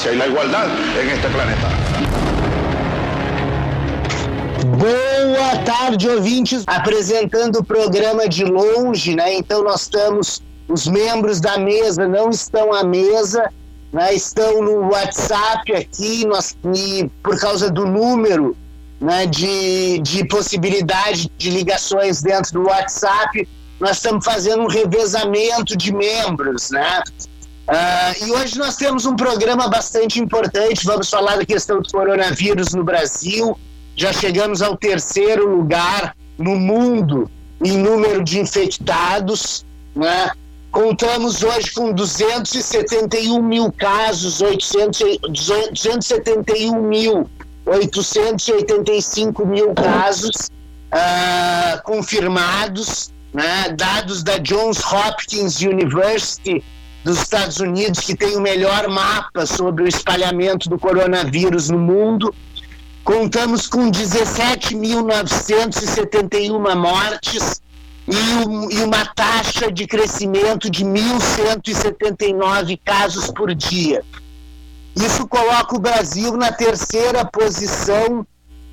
democracia y la igualdad en este planeta. Boa tarde, ouvintes. Apresentando o programa de longe, né? Então nós estamos, os membros da mesa não estão à mesa, né? estão no WhatsApp aqui, nós, e por causa do número né, de, de possibilidade de ligações dentro do WhatsApp, nós estamos fazendo um revezamento de membros, né? Uh, e hoje nós temos um programa bastante importante. Vamos falar da questão do coronavírus no Brasil. Já chegamos ao terceiro lugar no mundo em número de infectados. Né? Contamos hoje com 271 mil casos, 800, 271 mil, 885 mil casos uh, confirmados, né? dados da Johns Hopkins University dos Estados Unidos, que tem o melhor mapa sobre o espalhamento do coronavírus no mundo. Contamos com 17.971 mortes e, um, e uma taxa de crescimento de 1.179 casos por dia. Isso coloca o Brasil na terceira posição,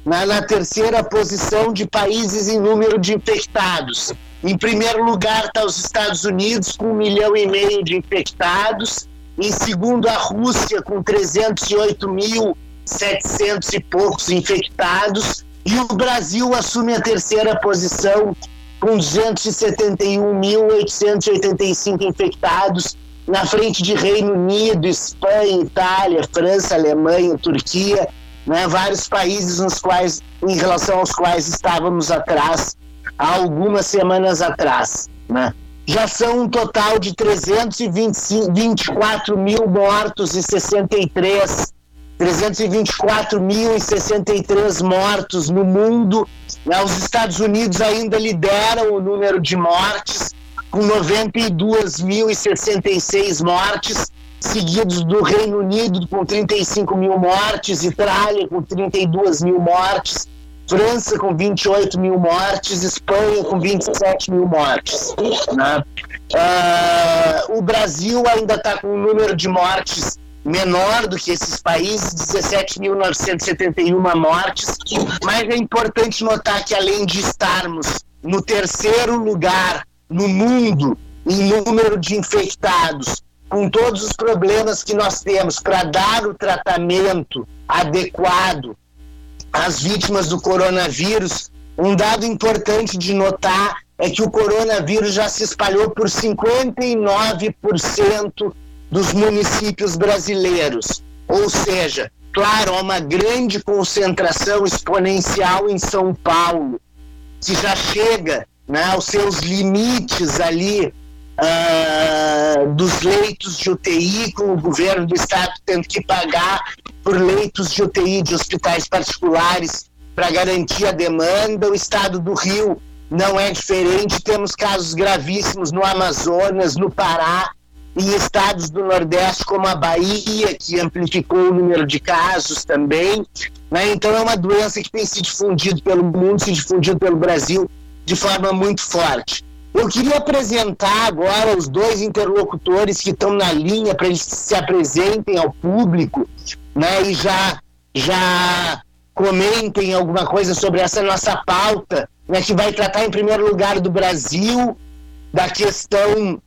na, na terceira posição de países em número de infectados. Em primeiro lugar está os Estados Unidos, com um milhão e meio de infectados. Em segundo, a Rússia, com 308.700 e poucos infectados. E o Brasil assume a terceira posição, com 271.885 infectados, na frente de Reino Unido, Espanha, Itália, França, Alemanha, Turquia, né, vários países nos quais, em relação aos quais estávamos atrás há algumas semanas atrás. Né? Já são um total de 324 mil mortos e 63 324.063 mortos no mundo. Né? Os Estados Unidos ainda lideram o número de mortes, com 92.066 mortes, seguidos do Reino Unido com 35 mil mortes, Itália com 32 mil mortes, França com 28 mil mortes, Espanha com 27 mil mortes. Né? Uh, o Brasil ainda está com um número de mortes menor do que esses países, 17.971 mortes, mas é importante notar que além de estarmos no terceiro lugar no mundo em número de infectados, com todos os problemas que nós temos para dar o tratamento adequado as vítimas do coronavírus, um dado importante de notar é que o coronavírus já se espalhou por 59% dos municípios brasileiros. Ou seja, claro, há uma grande concentração exponencial em São Paulo, que já chega né, aos seus limites ali uh, dos leitos de UTI, com o governo do estado tendo que pagar por leitos de UTI de hospitais particulares para garantir a demanda. O estado do Rio não é diferente, temos casos gravíssimos no Amazonas, no Pará, em estados do Nordeste como a Bahia, que amplificou o número de casos também. Né? Então é uma doença que tem se difundido pelo mundo, se difundido pelo Brasil de forma muito forte. Eu queria apresentar agora os dois interlocutores que estão na linha para eles se apresentem ao público, né? E já já comentem alguma coisa sobre essa nossa pauta, né? Que vai tratar em primeiro lugar do Brasil, da questão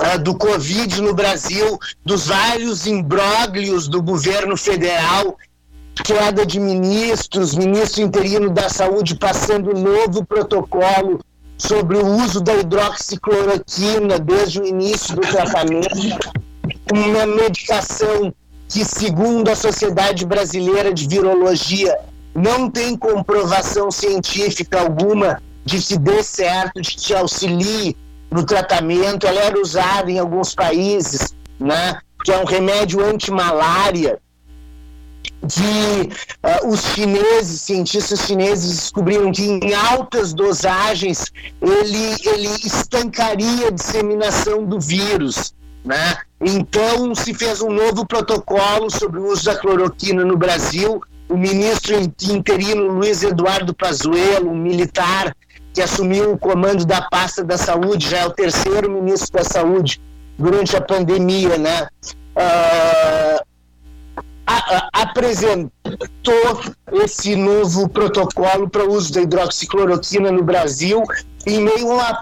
uh, do Covid no Brasil, dos vários imbróglios do governo federal queda de ministros, ministro interino da saúde passando novo protocolo sobre o uso da hidroxicloroquina desde o início do tratamento, uma medicação que, segundo a Sociedade Brasileira de Virologia, não tem comprovação científica alguma de que dê certo, de que te auxilie no tratamento. Ela era usada em alguns países, né? Que é um remédio anti-malária de uh, os chineses, cientistas chineses descobriram que em altas dosagens ele, ele estancaria a disseminação do vírus. Né? Então se fez um novo protocolo sobre o uso da cloroquina no Brasil. O ministro interino Luiz Eduardo Pazuello, um militar que assumiu o comando da pasta da saúde, já é o terceiro ministro da saúde durante a pandemia, né? Uh, apresentou esse novo protocolo para o uso da hidroxicloroquina no Brasil em meio a uma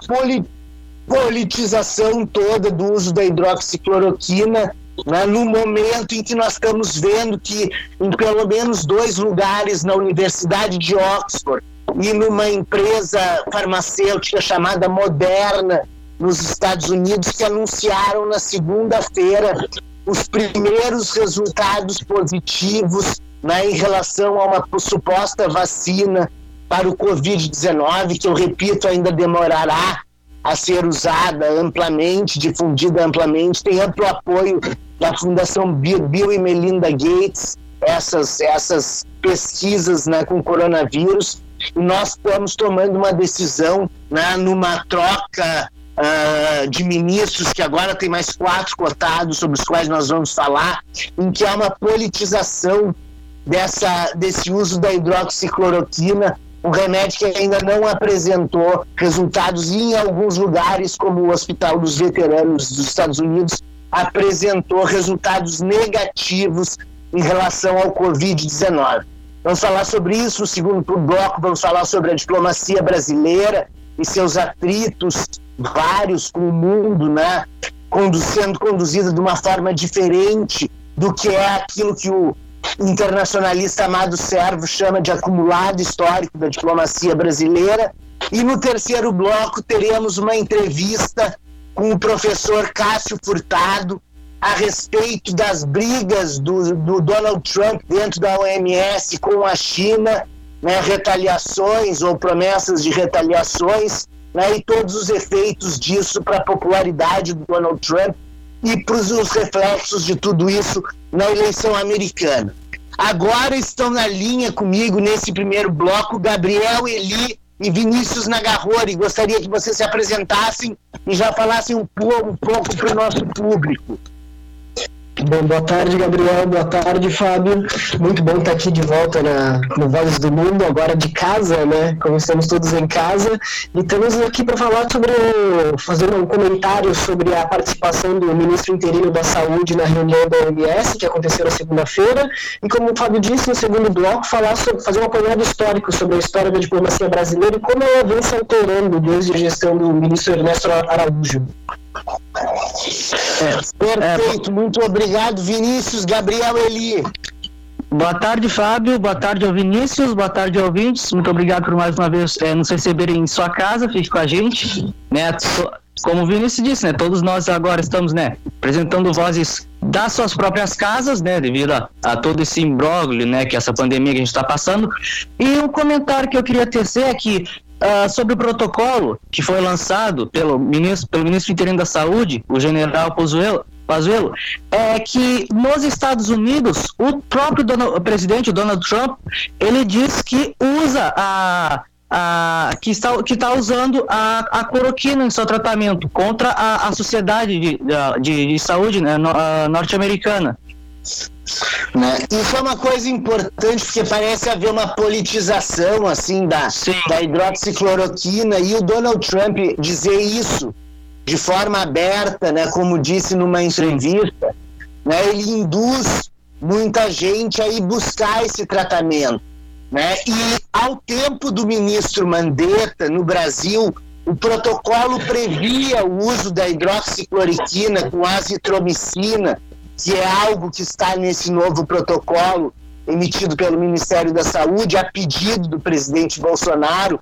politização toda do uso da hidroxicloroquina né, no momento em que nós estamos vendo que em pelo menos dois lugares na Universidade de Oxford e numa empresa farmacêutica chamada Moderna nos Estados Unidos que anunciaram na segunda-feira os primeiros resultados positivos né, em relação a uma suposta vacina para o Covid-19, que eu repito, ainda demorará a ser usada amplamente, difundida amplamente, tem amplo apoio da Fundação Bill, e Melinda Gates, essas, essas pesquisas né, com coronavírus, e nós estamos tomando uma decisão né, numa troca uh, de ministros, que agora tem mais quatro cotados, sobre os quais nós vamos falar, em que há uma politização dessa, desse uso da hidroxicloroquina um remédio que ainda não apresentou resultados e em alguns lugares, como o Hospital dos Veteranos dos Estados Unidos, apresentou resultados negativos em relação ao Covid-19. Vamos falar sobre isso no segundo bloco, vamos falar sobre a diplomacia brasileira e seus atritos vários com o mundo, né? sendo conduzida de uma forma diferente do que é aquilo que o internacionalista Amado Servo chama de acumulado histórico da diplomacia brasileira. E no terceiro bloco teremos uma entrevista com o professor Cássio Furtado a respeito das brigas do, do Donald Trump dentro da OMS com a China, né, retaliações ou promessas de retaliações, né, e todos os efeitos disso para a popularidade do Donald Trump e para os reflexos de tudo isso na eleição americana. Agora estão na linha comigo nesse primeiro bloco Gabriel Eli e Vinícius Nagarrori. Gostaria que vocês se apresentassem e já falassem um pouco, um para o nosso público. Bom, boa tarde, Gabriel. Boa tarde, Fábio. Muito bom estar aqui de volta na, no Vozes do Mundo, agora de casa, né? Como estamos todos em casa. E estamos aqui para falar sobre, fazer um comentário sobre a participação do ministro interino da Saúde na reunião da OMS, que aconteceu na segunda-feira. E como o Fábio disse no segundo bloco, falar sobre, fazer um apanhado histórico sobre a história da diplomacia brasileira e como ela vem se alterando desde a gestão do ministro Ernesto Araújo. Perfeito, muito obrigado, Vinícius Gabriel Eli. Boa tarde, Fábio. Boa tarde ao Vinícius. Boa tarde, ouvintes. Muito obrigado por mais uma vez é, nos receberem em sua casa. Fique com a gente. Né? Como o Vinícius disse, né? Todos nós agora estamos, né? Apresentando vozes das suas próprias casas, né? Devido a, a todo esse imbróglio, né? Que essa pandemia que a gente está passando. E um comentário que eu queria tecer é que Uh, sobre o protocolo que foi lançado pelo ministro, pelo ministro interino da Saúde, o general Pazuello, Pazuello, é que nos Estados Unidos, o próprio Donald, o presidente Donald Trump, ele diz que usa a, a que está que está usando a, a cloroquina em seu tratamento contra a, a sociedade de, de, de saúde né, norte-americana. Né? Isso é uma coisa importante porque parece haver uma politização assim da, da hidroxicloroquina e o Donald Trump dizer isso de forma aberta, né, como disse numa entrevista, né, ele induz muita gente a ir buscar esse tratamento. Né? E ao tempo do ministro Mandetta, no Brasil, o protocolo previa o uso da hidroxicloroquina com azitromicina que é algo que está nesse novo protocolo emitido pelo Ministério da Saúde, a pedido do presidente Bolsonaro,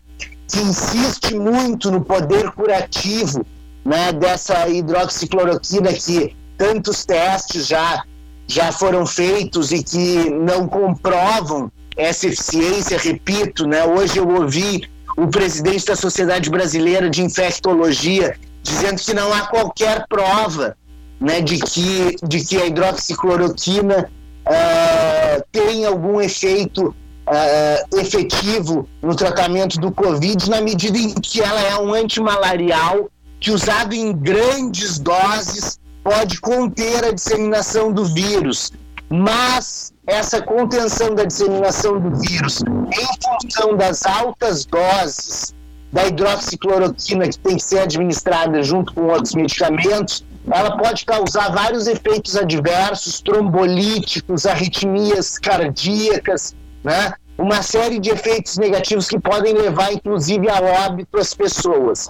que insiste muito no poder curativo né, dessa hidroxicloroquina que tantos testes já, já foram feitos e que não comprovam essa eficiência, repito, né, hoje eu ouvi o presidente da Sociedade Brasileira de Infectologia dizendo que não há qualquer prova né, de, que, de que a hidroxicloroquina uh, tem algum efeito uh, efetivo no tratamento do Covid, na medida em que ela é um antimalarial que, usado em grandes doses, pode conter a disseminação do vírus. Mas essa contenção da disseminação do vírus, em função das altas doses da hidroxicloroquina que tem que ser administrada junto com outros medicamentos, ela pode causar vários efeitos adversos, trombolíticos, arritmias cardíacas, né? uma série de efeitos negativos que podem levar, inclusive, a óbito as pessoas.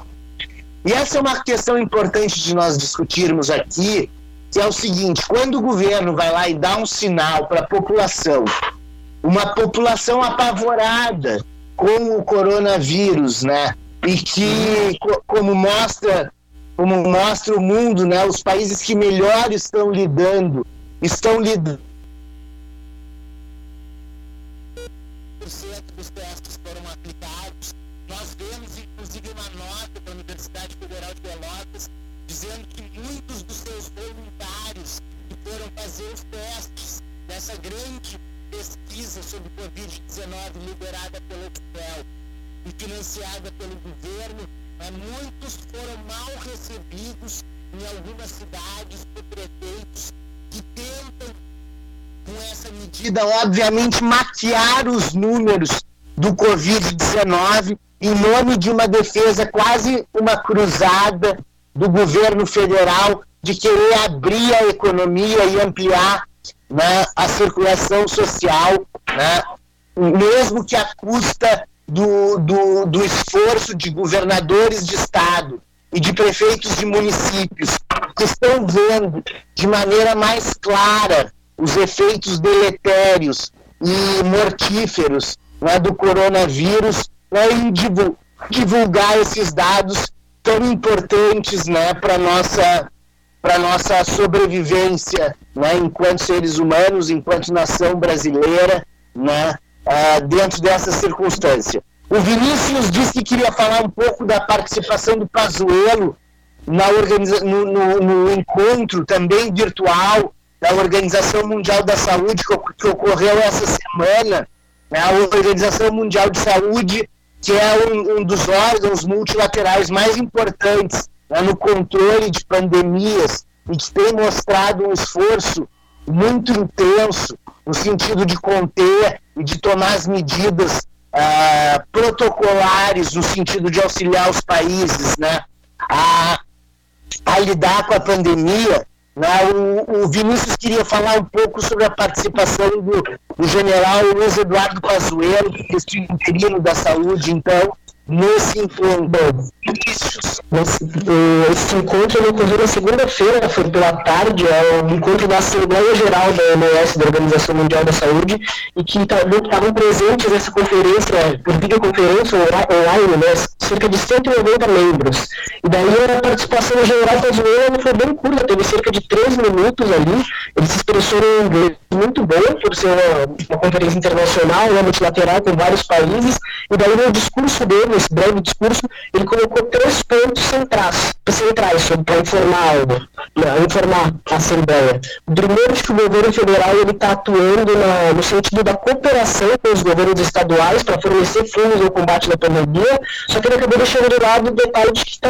E essa é uma questão importante de nós discutirmos aqui, que é o seguinte: quando o governo vai lá e dá um sinal para a população, uma população apavorada com o coronavírus, né? E que, como mostra, como mostra o mundo, né? Os países que melhor estão lidando, estão lidando dos testes foram aplicados. Nós vemos, inclusive, uma nota da Universidade Federal de Pelotas dizendo que muitos dos seus voluntários que foram fazer os testes dessa grande pesquisa sobre Covid-19 liderada pelo UFPEL e financiada pelo governo, né, muitos foram mal recebidos em algumas cidades por prefeitos que tentam com essa medida, obviamente, maquiar os números do Covid-19 em nome de uma defesa quase uma cruzada do governo federal de querer abrir a economia e ampliar né, a circulação social, né, mesmo que à custa do, do, do esforço de governadores de estado e de prefeitos de municípios que estão vendo de maneira mais clara os efeitos deletérios e mortíferos né, do coronavírus né, e divulgar esses dados tão importantes né, para a nossa, nossa sobrevivência né, enquanto seres humanos, enquanto nação brasileira, né, uh, dentro dessa circunstância. O Vinícius disse que queria falar um pouco da participação do Pazuello na organiza no, no, no encontro também virtual da Organização Mundial da Saúde que, que ocorreu essa semana, né, a Organização Mundial de Saúde, que é um, um dos órgãos multilaterais mais importantes né, no controle de pandemias e que tem mostrado um esforço muito intenso no sentido de conter e de tomar as medidas uh, protocolares no sentido de auxiliar os países né, a, a lidar com a pandemia né? O, o, Vinícius queria falar um pouco sobre a participação do, do general Luiz Eduardo Pazuello, que é interino da saúde, então, nesse encontro. Esse, encontro ocorreu na segunda-feira, foi pela tarde, é o encontro da Assembleia Geral da OMS, da Organização Mundial da Saúde, e que estavam presentes nessa conferência, por videoconferência online, né, cerca de 190 membros. E daí a participação general Pazuello foi bem curta, teve cerca de 3 minutos ali, ele se expressou em inglês muito bom, por ser uma, uma conferência internacional, né, multilateral, com vários países, e daí no discurso dele, nesse breve discurso, ele colocou três pontos centrais, centrais para informar, né, informar a Assembleia. O primeiro é que o governo federal está atuando na, no sentido da cooperação com os governos estaduais para fornecer fundos ao combate da pandemia, só que ele acabou deixando de lado o detalhe de que tá,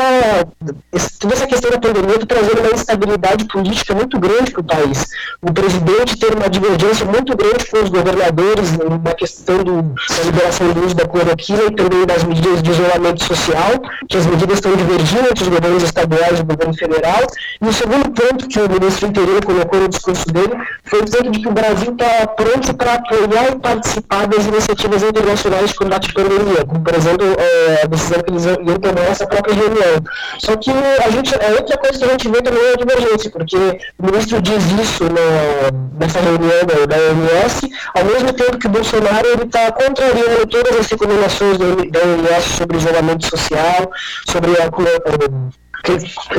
toda essa questão da pandemia está trazendo uma instabilidade política muito grande para o país. O presidente tem uma divergência muito grande com os governadores na questão do, da liberação do uso da cloroquina e também das medidas de isolamento social, que as medidas estão divergindo entre os governos estaduais e o governo federal. E o segundo ponto que o ministro interior colocou no discurso dele foi dizer que o Brasil está pronto para apoiar e participar das iniciativas internacionais de combate à pandemia, como, por exemplo, é, a decisão que eles iam tomar essa própria reunião. Só que a gente, a outra coisa que a gente vê também é a divergência, porque o ministro diz isso no, nessa reunião da, da OMS, ao mesmo tempo que o Bolsonaro está contrariando todas as recomendações da, da OMS sobre isolamento social, sobre a,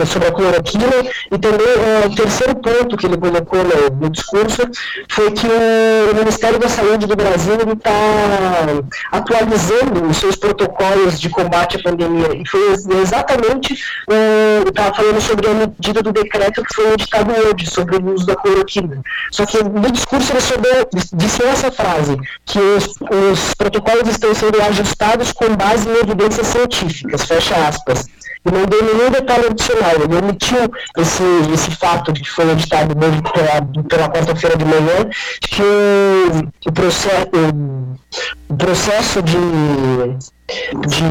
sobre a cloroquina e também é, o terceiro ponto que ele colocou no, no discurso foi que o Ministério da Saúde do Brasil está atualizando os seus protocolos de combate à pandemia. E foi exatamente o estava falando sobre a medida do decreto que foi editado hoje sobre o uso da cloroquina só que no discurso ele soube, disse essa frase que os, os protocolos estão sendo ajustados com base em evidências científicas fecha aspas não deu nenhum detalhe adicional. Ele omitiu esse, esse fato que foi editado pela, pela quarta-feira de manhã, que o, processo, o processo de, de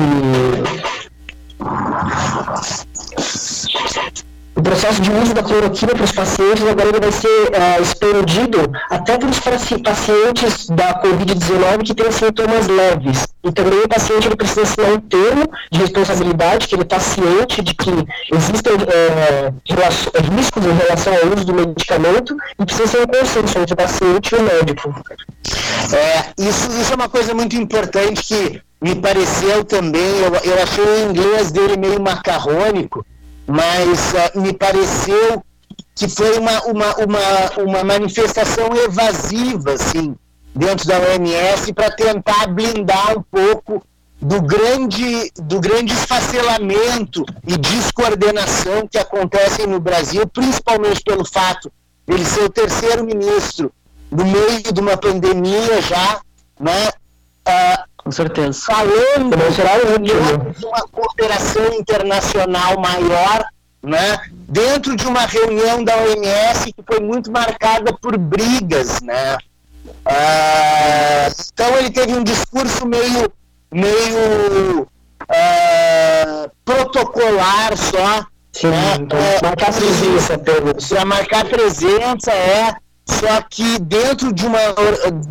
o processo de uso da cloroquina para os pacientes agora ele vai ser uh, expandido até para os pacientes da Covid-19 que têm sintomas leves. E também o paciente ele precisa assinar um termo de responsabilidade, que ele está ciente de que existem uh, riscos em relação ao uso do medicamento e precisa ser um consenso entre o paciente e o médico. É, isso, isso é uma coisa muito importante que me pareceu também, eu, eu achei o inglês dele meio macarrônico, mas uh, me pareceu que foi uma, uma, uma, uma manifestação evasiva, assim, dentro da OMS para tentar blindar um pouco do grande, do grande esfacelamento e descoordenação que acontecem no Brasil, principalmente pelo fato ele ser o terceiro ministro no meio de uma pandemia já, né? Uh, com certeza. Falando de uma cooperação internacional maior, né, dentro de uma reunião da OMS que foi muito marcada por brigas. Né. Ah, então ele teve um discurso meio, meio ah, protocolar só. Sim, né, então, marcar presença. Para marcar presença, é. Só que dentro de uma,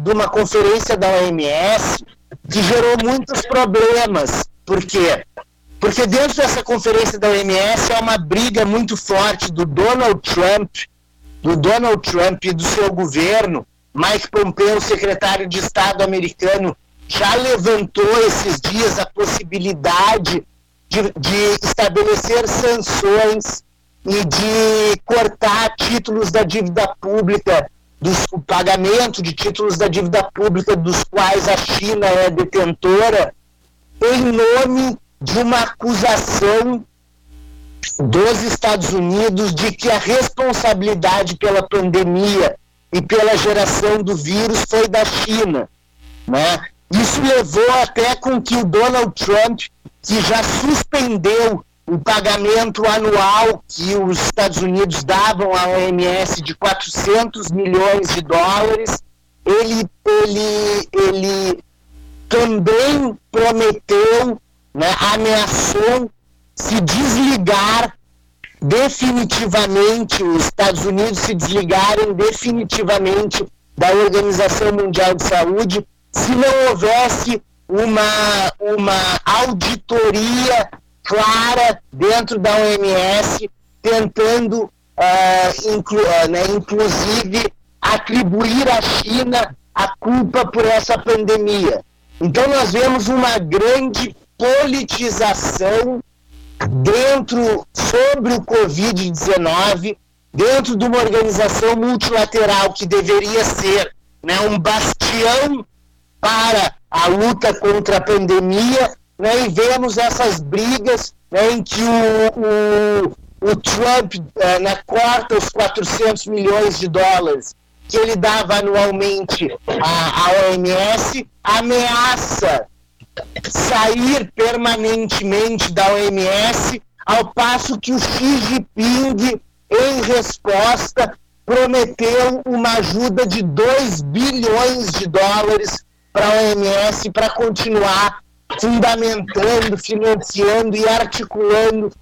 de uma conferência da OMS, que gerou muitos problemas. Por quê? Porque dentro dessa conferência da OMS há uma briga muito forte do Donald Trump, do Donald Trump e do seu governo. Mike Pompeo, secretário de Estado americano, já levantou esses dias a possibilidade de, de estabelecer sanções e de cortar títulos da dívida pública dos, o pagamento de títulos da dívida pública dos quais a China é detentora, em nome de uma acusação dos Estados Unidos de que a responsabilidade pela pandemia e pela geração do vírus foi da China. Né? Isso levou até com que o Donald Trump, que já suspendeu o pagamento anual que os Estados Unidos davam à OMS de 400 milhões de dólares, ele, ele, ele também prometeu, né, ameaçou se desligar definitivamente, os Estados Unidos se desligarem definitivamente da Organização Mundial de Saúde se não houvesse uma, uma auditoria clara dentro da OMS, tentando, uh, inclu uh, né, inclusive, atribuir à China a culpa por essa pandemia. Então, nós vemos uma grande politização dentro sobre o Covid-19, dentro de uma organização multilateral que deveria ser né, um bastião para a luta contra a pandemia, né, e vemos essas brigas né, em que o, o, o Trump é, né, corta os 400 milhões de dólares que ele dava anualmente à, à OMS, ameaça sair permanentemente da OMS, ao passo que o Xi Jinping, em resposta, prometeu uma ajuda de 2 bilhões de dólares para a OMS para continuar fundamentando, financiando e articulando,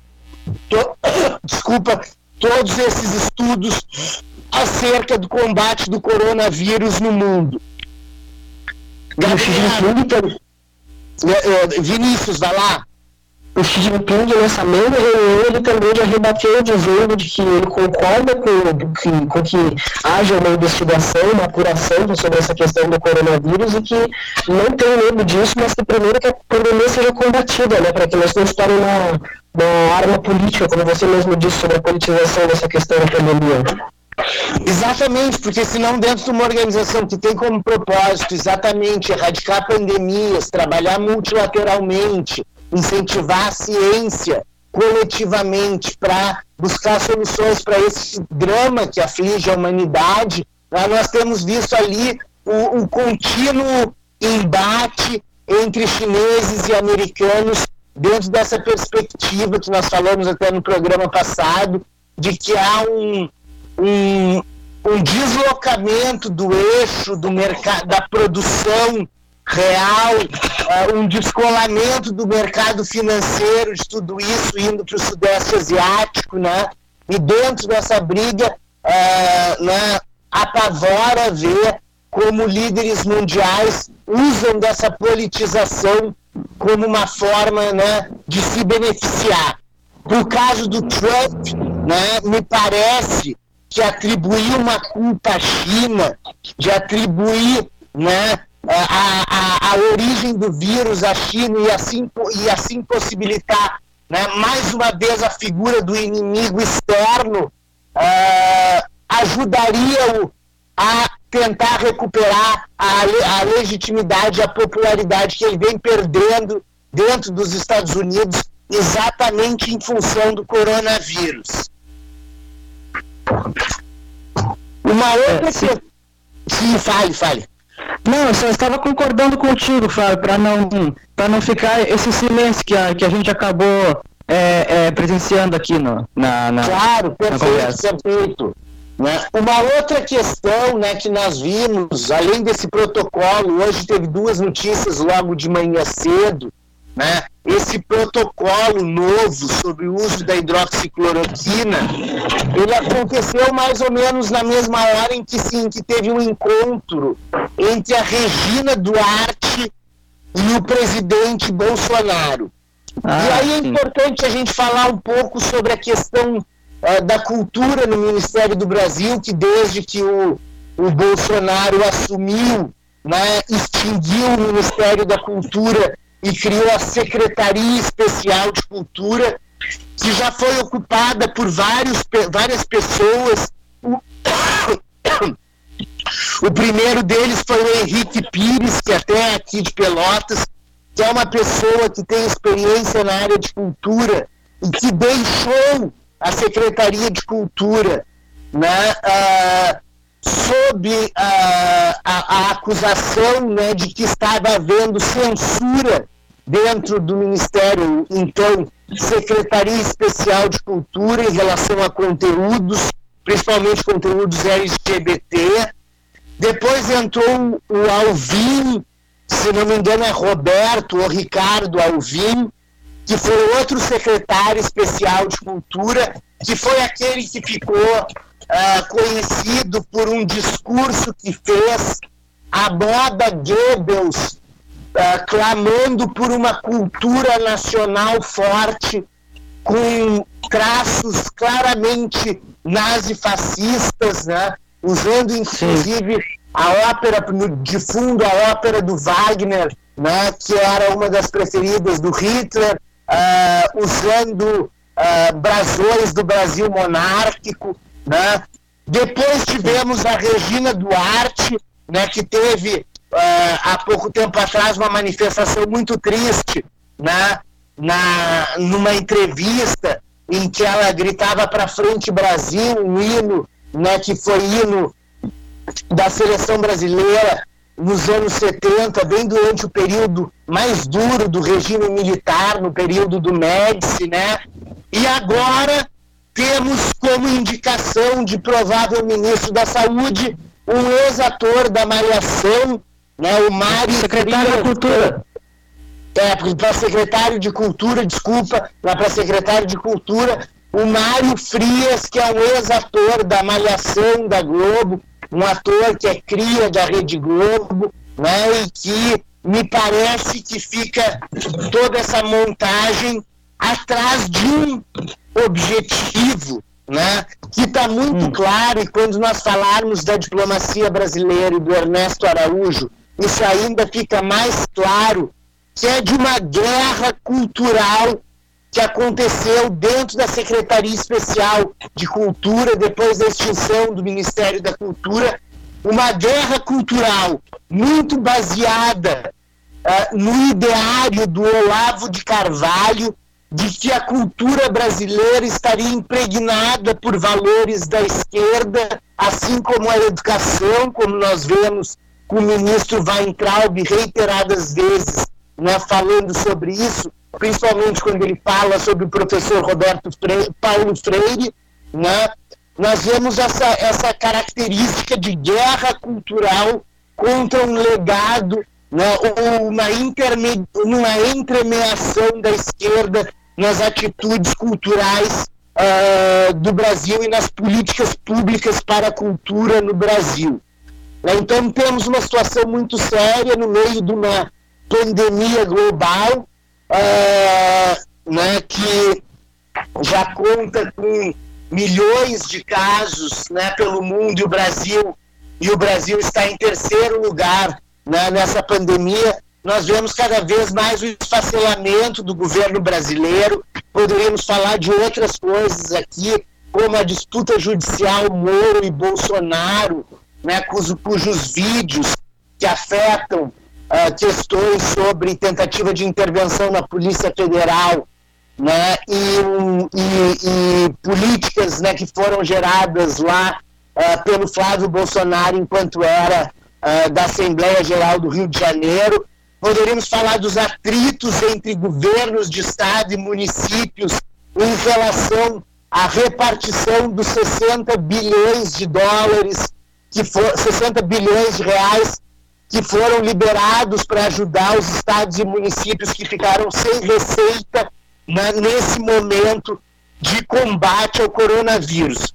to, desculpa, todos esses estudos acerca do combate do coronavírus no mundo. Gabriel, é, é, Vinícius, vai lá o Xi Jinping, nessa mesma reunião, ele também já rebateu dizendo de que ele concorda com que, com que haja uma investigação, uma apuração sobre essa questão do coronavírus e que não tem medo disso, mas que primeiro que a pandemia seja combatida, né, para que nós não se torne uma, uma arma política, como você mesmo disse sobre a politização dessa questão da pandemia. Exatamente, porque senão dentro de uma organização que tem como propósito exatamente erradicar pandemias, trabalhar multilateralmente, incentivar a ciência coletivamente para buscar soluções para esse drama que aflige a humanidade, né? nós temos visto ali o, o contínuo embate entre chineses e americanos dentro dessa perspectiva que nós falamos até no programa passado, de que há um, um, um deslocamento do eixo do mercado, da produção real, uh, um descolamento do mercado financeiro de tudo isso indo para o Sudeste Asiático, né? e dentro dessa briga uh, né, apavora ver como líderes mundiais usam dessa politização como uma forma né, de se beneficiar. No caso do Trump, né, me parece que atribuir uma culpa à China, de atribuir né, a, a, a origem do vírus à China e assim, e assim possibilitar né, mais uma vez a figura do inimigo externo uh, ajudaria-o a tentar recuperar a, a legitimidade, a popularidade que ele vem perdendo dentro dos Estados Unidos exatamente em função do coronavírus. Uma outra é, sim. sim, fale, fale. Não, eu só estava concordando contigo, Fábio, para não, não ficar esse silêncio que a, que a gente acabou é, é, presenciando aqui no, na, na Claro, perfeito, na perfeito. Né? Uma outra questão né, que nós vimos, além desse protocolo, hoje teve duas notícias logo de manhã cedo, né? Esse protocolo novo sobre o uso da hidroxicloroquina, ele aconteceu mais ou menos na mesma hora em que, sim, que teve um encontro entre a Regina Duarte e o presidente Bolsonaro. Ah, e aí é importante a gente falar um pouco sobre a questão uh, da cultura no Ministério do Brasil, que desde que o, o Bolsonaro assumiu, né, extinguiu o Ministério da Cultura e criou a Secretaria Especial de Cultura, que já foi ocupada por vários, várias pessoas. O, primeiro deles foi o Henrique Pires, que até é aqui de Pelotas, que é uma pessoa que tem experiência na área de cultura e que deixou a Secretaria de Cultura né, uh, sob uh, a, a, acusação né, de que estava havendo censura dentro do Ministério, então, Secretaria Especial de Cultura em relação a conteúdos, principalmente conteúdos LGBT. Depois entrou o Alvim, se não me engano é Roberto ou Ricardo Alvim, que foi outro secretário especial de cultura, que foi aquele que ficou uh, conhecido por um discurso que fez a moda Goebbels, uh, clamando por uma cultura nacional forte, com traços claramente nazifascistas, né? usando inclusive a ópera de fundo, a ópera do Wagner, né? que era uma das preferidas do Hitler, uh, usando uh, brasões do Brasil monárquico. Né? Depois tivemos a Regina Duarte, né, que teve uh, há pouco tempo atrás uma manifestação muito triste né, na, numa entrevista em que ela gritava para frente Brasil, um hino né, que foi hino da seleção brasileira nos anos 70, bem durante o período mais duro do regime militar, no período do Médici, né? E agora temos como indicação de provável ministro da Saúde um ex-ator da Malhação, né, o Mário Secretário da Cultura. É, para secretário de Cultura, desculpa, para secretário de Cultura, o Mário Frias, que é um ex-ator da Malhação da Globo, um ator que é cria da Rede Globo, né, e que me parece que fica toda essa montagem atrás de um objetivo, né, que está muito hum. claro, e quando nós falarmos da diplomacia brasileira e do Ernesto Araújo, isso ainda fica mais claro, que é de uma guerra cultural que aconteceu dentro da Secretaria Especial de Cultura, depois da extinção do Ministério da Cultura, uma guerra cultural muito baseada uh, no ideário do Olavo de Carvalho, de que a cultura brasileira estaria impregnada por valores da esquerda, assim como a educação, como nós vemos com o ministro Weintraub reiteradas vezes né, falando sobre isso, principalmente quando ele fala sobre o professor Roberto Paulo Freire, né, nós vemos essa, essa característica de guerra cultural contra um legado, né, uma, interme, uma entremeação da esquerda nas atitudes culturais uh, do Brasil e nas políticas públicas para a cultura no Brasil. Né? Então, temos uma situação muito séria no meio de uma pandemia global, uh, né, que já conta com milhões de casos né, pelo mundo e o Brasil e o Brasil está em terceiro lugar né, nessa pandemia. Nós vemos cada vez mais o esfacelamento do governo brasileiro. Poderíamos falar de outras coisas aqui, como a disputa judicial Moro e Bolsonaro, né, cujos, cujos vídeos que afetam uh, questões sobre tentativa de intervenção na Polícia Federal né, e, e, e políticas né, que foram geradas lá uh, pelo Flávio Bolsonaro enquanto era uh, da Assembleia Geral do Rio de Janeiro. Poderíamos falar dos atritos entre governos de estado e municípios em relação à repartição dos 60 bilhões de dólares, que for, 60 bilhões de reais que foram liberados para ajudar os estados e municípios que ficaram sem receita nesse momento de combate ao coronavírus.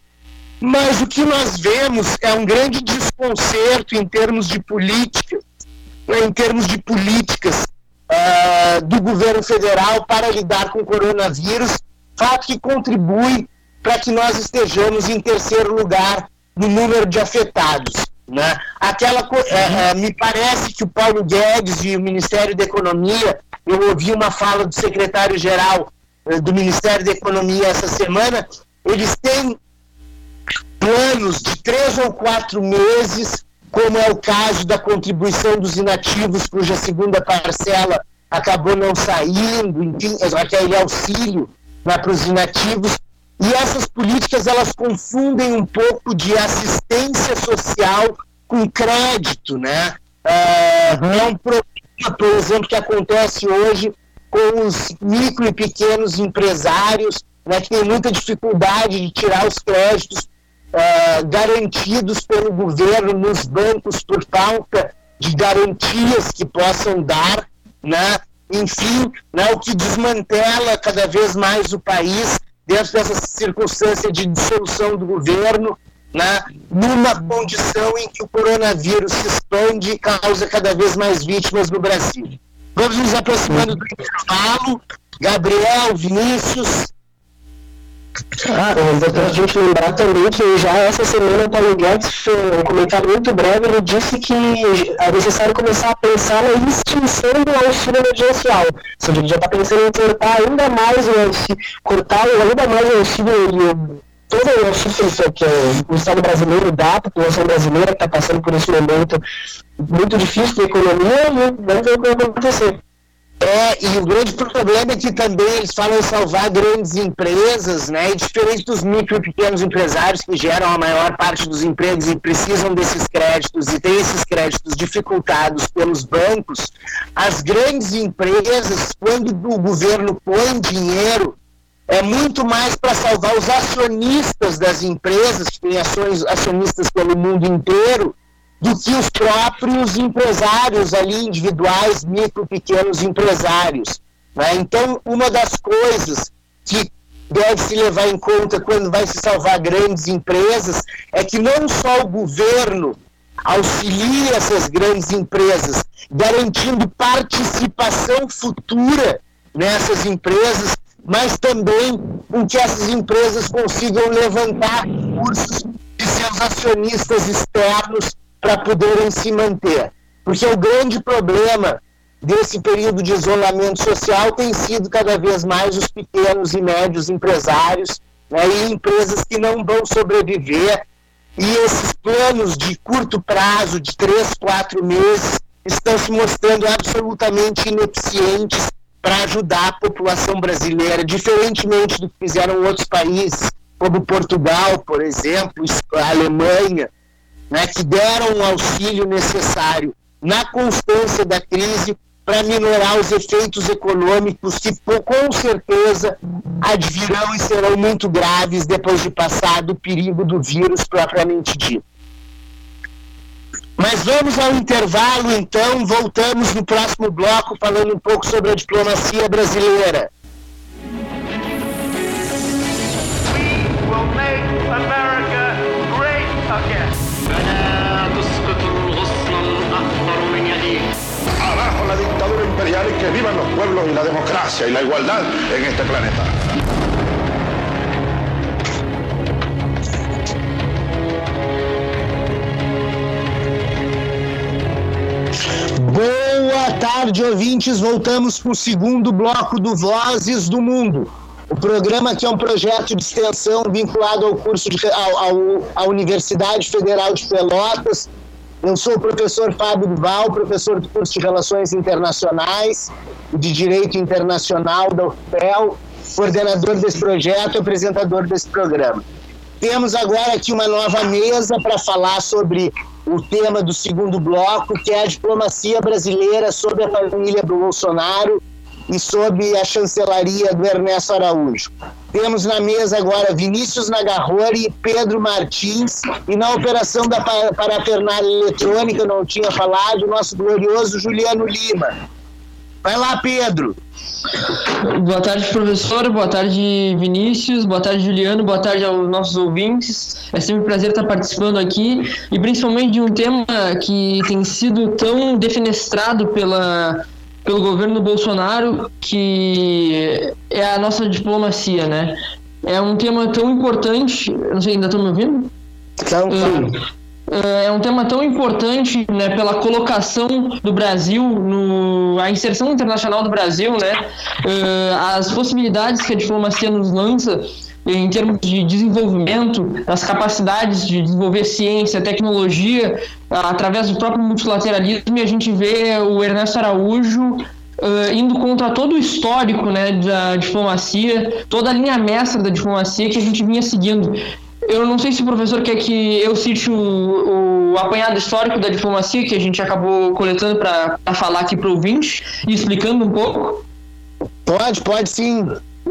Mas o que nós vemos é um grande desconcerto em termos de política, em termos de políticas uh, do governo federal para lidar com o coronavírus, fato que contribui para que nós estejamos em terceiro lugar no número de afetados. Né? Aquela, uh, uh, me parece que o Paulo Guedes e o Ministério da Economia eu ouvi uma fala do secretário-geral eh, do Ministério da Economia essa semana, eles têm planos de três ou quatro meses, como é o caso da contribuição dos inativos, cuja segunda parcela acabou não saindo, enfim, aquele auxílio né, para os inativos. E essas políticas elas confundem um pouco de assistência social com crédito, né? É, é um problema por exemplo, que acontece hoje com os micro e pequenos empresários, né, que têm muita dificuldade de tirar os créditos uh, garantidos pelo governo nos bancos por falta de garantias que possam dar, né? enfim, né, o que desmantela cada vez mais o país dentro dessa circunstância de dissolução do governo né, numa condição em que o coronavírus se expande e causa cada vez mais vítimas no Brasil. Vamos nos aproximando do intervalo. Gabriel, Vinícius. Ah, é importante gente lembrar também que já essa semana o Paulo Guedes fez um comentário muito breve, ele disse que é necessário começar a pensar na extinção do auxílio emergencial. Ou seja, ele já está pensando em cortar ainda mais o auxílio, cortar ainda mais o auxílio todo o auxílio que o Estado brasileiro dá, a população brasileira que está passando por esse momento muito difícil de economia, e vamos ver o que vai acontecer. É, e o grande problema é que também eles falam em salvar grandes empresas, né? E diferente dos micro e pequenos empresários que geram a maior parte dos empregos e precisam desses créditos e têm esses créditos dificultados pelos bancos, as grandes empresas, quando o governo põe dinheiro é muito mais para salvar os acionistas das empresas, que têm ações acionistas pelo mundo inteiro, do que os próprios empresários ali, individuais, micro, pequenos empresários. Né? Então, uma das coisas que deve se levar em conta quando vai se salvar grandes empresas é que não só o governo auxilia essas grandes empresas, garantindo participação futura nessas empresas, mas também com que essas empresas consigam levantar recursos de seus acionistas externos para poderem se manter. Porque o grande problema desse período de isolamento social tem sido cada vez mais os pequenos e médios empresários né, e empresas que não vão sobreviver. E esses planos de curto prazo, de três, quatro meses, estão se mostrando absolutamente ineficientes para ajudar a população brasileira, diferentemente do que fizeram outros países, como Portugal, por exemplo, a Alemanha, né, que deram o auxílio necessário na constância da crise para minorar os efeitos econômicos que com certeza advirão e serão muito graves depois de passar do perigo do vírus propriamente dito. Mas vamos ao intervalo, então. Voltamos no próximo bloco falando um pouco sobre a diplomacia brasileira. Vivan los pueblos y la democracia y la igualdad en este planeta. Boa tarde, ouvintes. Voltamos para o segundo bloco do Vozes do Mundo. O programa que é um projeto de extensão vinculado ao curso de, ao, ao, à Universidade Federal de Pelotas. Eu sou o professor Fábio Duval, professor do curso de Relações Internacionais e de Direito Internacional da UFPEL, coordenador desse projeto e apresentador desse programa. Temos agora aqui uma nova mesa para falar sobre o tema do segundo bloco, que é a diplomacia brasileira sobre a família Bolsonaro e sob a chancelaria do Ernesto Araújo. Temos na mesa agora Vinícius Nagarrori, Pedro Martins e na operação da parafernália eletrônica, não tinha falado, o nosso glorioso Juliano Lima. Vai lá, Pedro. Boa tarde, professor. Boa tarde, Vinícius. Boa tarde, Juliano. Boa tarde aos nossos ouvintes. É sempre um prazer estar participando aqui e principalmente de um tema que tem sido tão defenestrado pela, pelo governo Bolsonaro, que é a nossa diplomacia, né? É um tema tão importante. Não sei, ainda estão me ouvindo? Então, uh, é um tema tão importante né, pela colocação do Brasil, no, a inserção internacional do Brasil, né, uh, as possibilidades que a diplomacia nos lança em termos de desenvolvimento, as capacidades de desenvolver ciência, tecnologia, através do próprio multilateralismo, e a gente vê o Ernesto Araújo Uh, indo contra todo o histórico né, da diplomacia, toda a linha mestra da diplomacia que a gente vinha seguindo. Eu não sei se o professor quer que eu cite o, o apanhado histórico da diplomacia que a gente acabou coletando para falar aqui para o ouvinte e explicando um pouco. Pode, pode sim.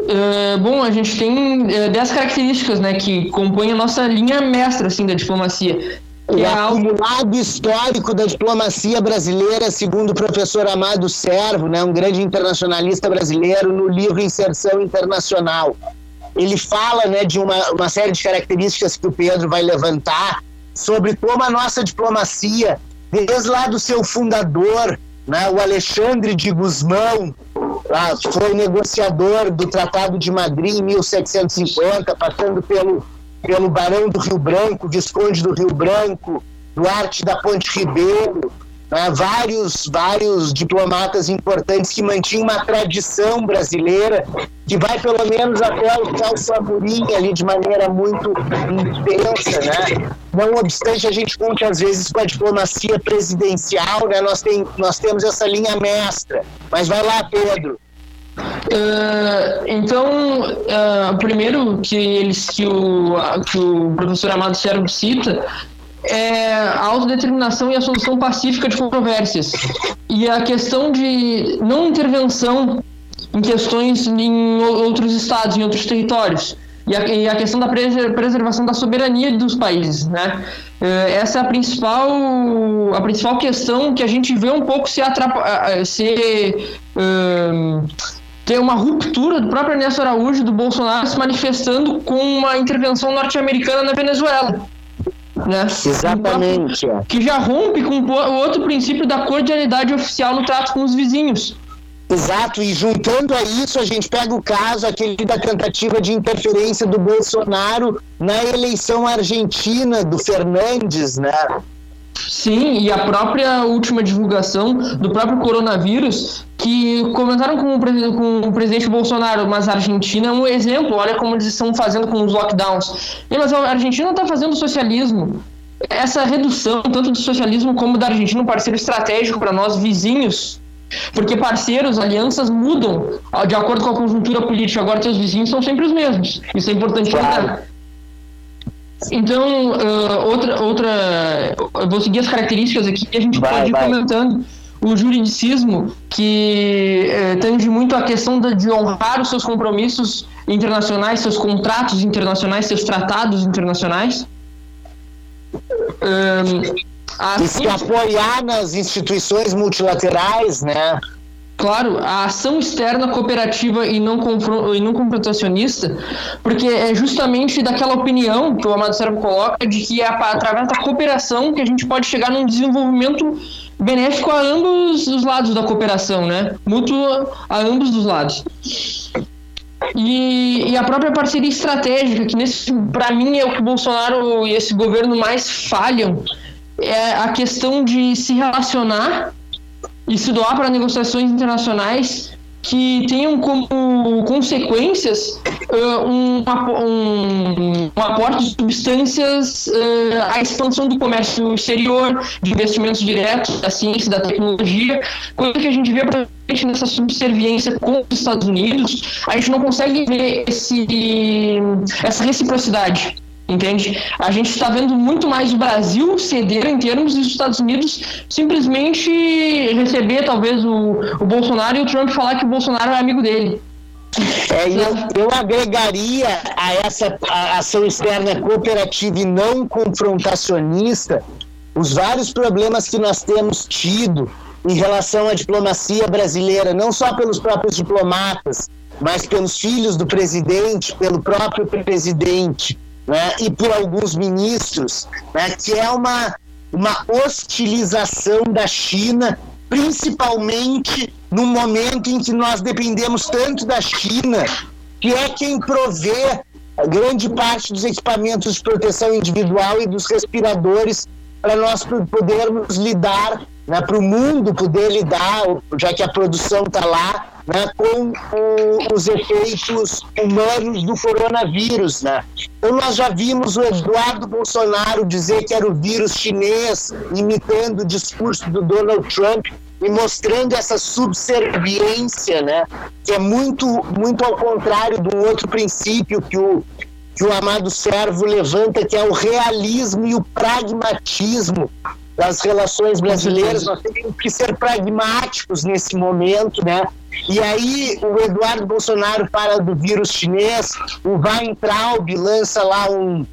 Uh, bom, a gente tem uh, dez características né, que compõem a nossa linha mestra assim, da diplomacia. O é acumulado histórico da diplomacia brasileira, segundo o professor Amado Servo, né, um grande internacionalista brasileiro, no livro Inserção Internacional ele fala né, de uma, uma série de características que o Pedro vai levantar sobre como a nossa diplomacia, desde lá do seu fundador, né, o Alexandre de Guzmão, ah, foi negociador do Tratado de Madrid em 1750, passando pelo, pelo Barão do Rio Branco, Visconde do Rio Branco, Duarte da Ponte Ribeiro, né, vários, vários diplomatas importantes que mantinham uma tradição brasileira que vai pelo menos até o Celso Amorim ali de maneira muito intensa, né? Não obstante a gente conte às vezes com a diplomacia presidencial, né? Nós, tem, nós temos essa linha mestra. Mas vai lá, Pedro. Uh, então, uh, primeiro que eles que o, que o professor Amado Servo cita é a autodeterminação e a solução pacífica de controvérsias. E a questão de não intervenção em questões em outros estados, em outros territórios. E a, e a questão da preservação da soberania dos países, né? É, essa é a principal, a principal questão que a gente vê um pouco se atrapalhar, se um, ter uma ruptura do próprio Ernesto Araújo do Bolsonaro se manifestando com uma intervenção norte-americana na Venezuela. Né? Exatamente. Então, que já rompe com o outro princípio da cordialidade oficial no trato com os vizinhos. Exato, e juntando a isso, a gente pega o caso aquele da tentativa de interferência do Bolsonaro na eleição argentina do Fernandes, né? Sim, e a própria última divulgação do próprio coronavírus, que comentaram com o, com o presidente Bolsonaro, mas a Argentina é um exemplo, olha como eles estão fazendo com os lockdowns. E, mas a Argentina está fazendo socialismo. Essa redução, tanto do socialismo como da Argentina, um parceiro estratégico para nós, vizinhos, porque parceiros, alianças mudam de acordo com a conjuntura política. Agora, seus vizinhos são sempre os mesmos. Isso é importante claro. Então, uh, outra, outra. Eu vou seguir as características aqui e a gente vai, pode ir vai. comentando. O juridicismo, que eh, tende muito a questão de, honrar os seus compromissos internacionais, seus contratos internacionais, seus tratados internacionais. Um, e se apoiar nas instituições multilaterais, né? Claro, a ação externa cooperativa e não, e não confrontacionista, porque é justamente daquela opinião que o Amado Servo coloca de que é através da cooperação que a gente pode chegar num desenvolvimento benéfico a ambos os lados da cooperação, né? Mútuo a ambos os lados. E, e, a própria parceria estratégica, que para mim é o que Bolsonaro e esse governo mais falham, é a questão de se relacionar e se doar para negociações internacionais que tenham como consequências uh, um, um, um, aporte de substâncias uh, à expansão do comércio exterior, de investimentos diretos da ciência, da tecnologia, coisa que a gente vê nessa subserviência com os Estados Unidos, a gente não consegue ver esse, essa reciprocidade. Entende? A gente está vendo muito mais o Brasil ceder em termos dos Estados Unidos simplesmente receber talvez o, o Bolsonaro e o Trump falar que o Bolsonaro é amigo dele. É, eu, eu agregaria a essa a ação externa cooperativa e não confrontacionista os vários problemas que nós temos tido em relação à diplomacia brasileira, não só pelos próprios diplomatas, mas pelos filhos do presidente, pelo próprio presidente né, e por alguns ministros, né, que é uma, uma hostilização da China, principalmente no momento em que nós dependemos tanto da China, que é quem provê grande parte dos equipamentos de proteção individual e dos respiradores para nós podermos lidar, né, para o mundo poder lidar, já que a produção está lá, né, com o, os efeitos humanos do coronavírus. Né? Então, nós já vimos o Eduardo Bolsonaro dizer que era o vírus chinês, imitando o discurso do Donald Trump e mostrando essa subserviência, né, que é muito, muito ao contrário do outro princípio que o, que o amado servo levanta, que é o realismo e o pragmatismo das relações brasileiras. Nós temos que ser pragmáticos nesse momento, né? E aí o Eduardo Bolsonaro fala do vírus chinês, o Weintraub lança lá um,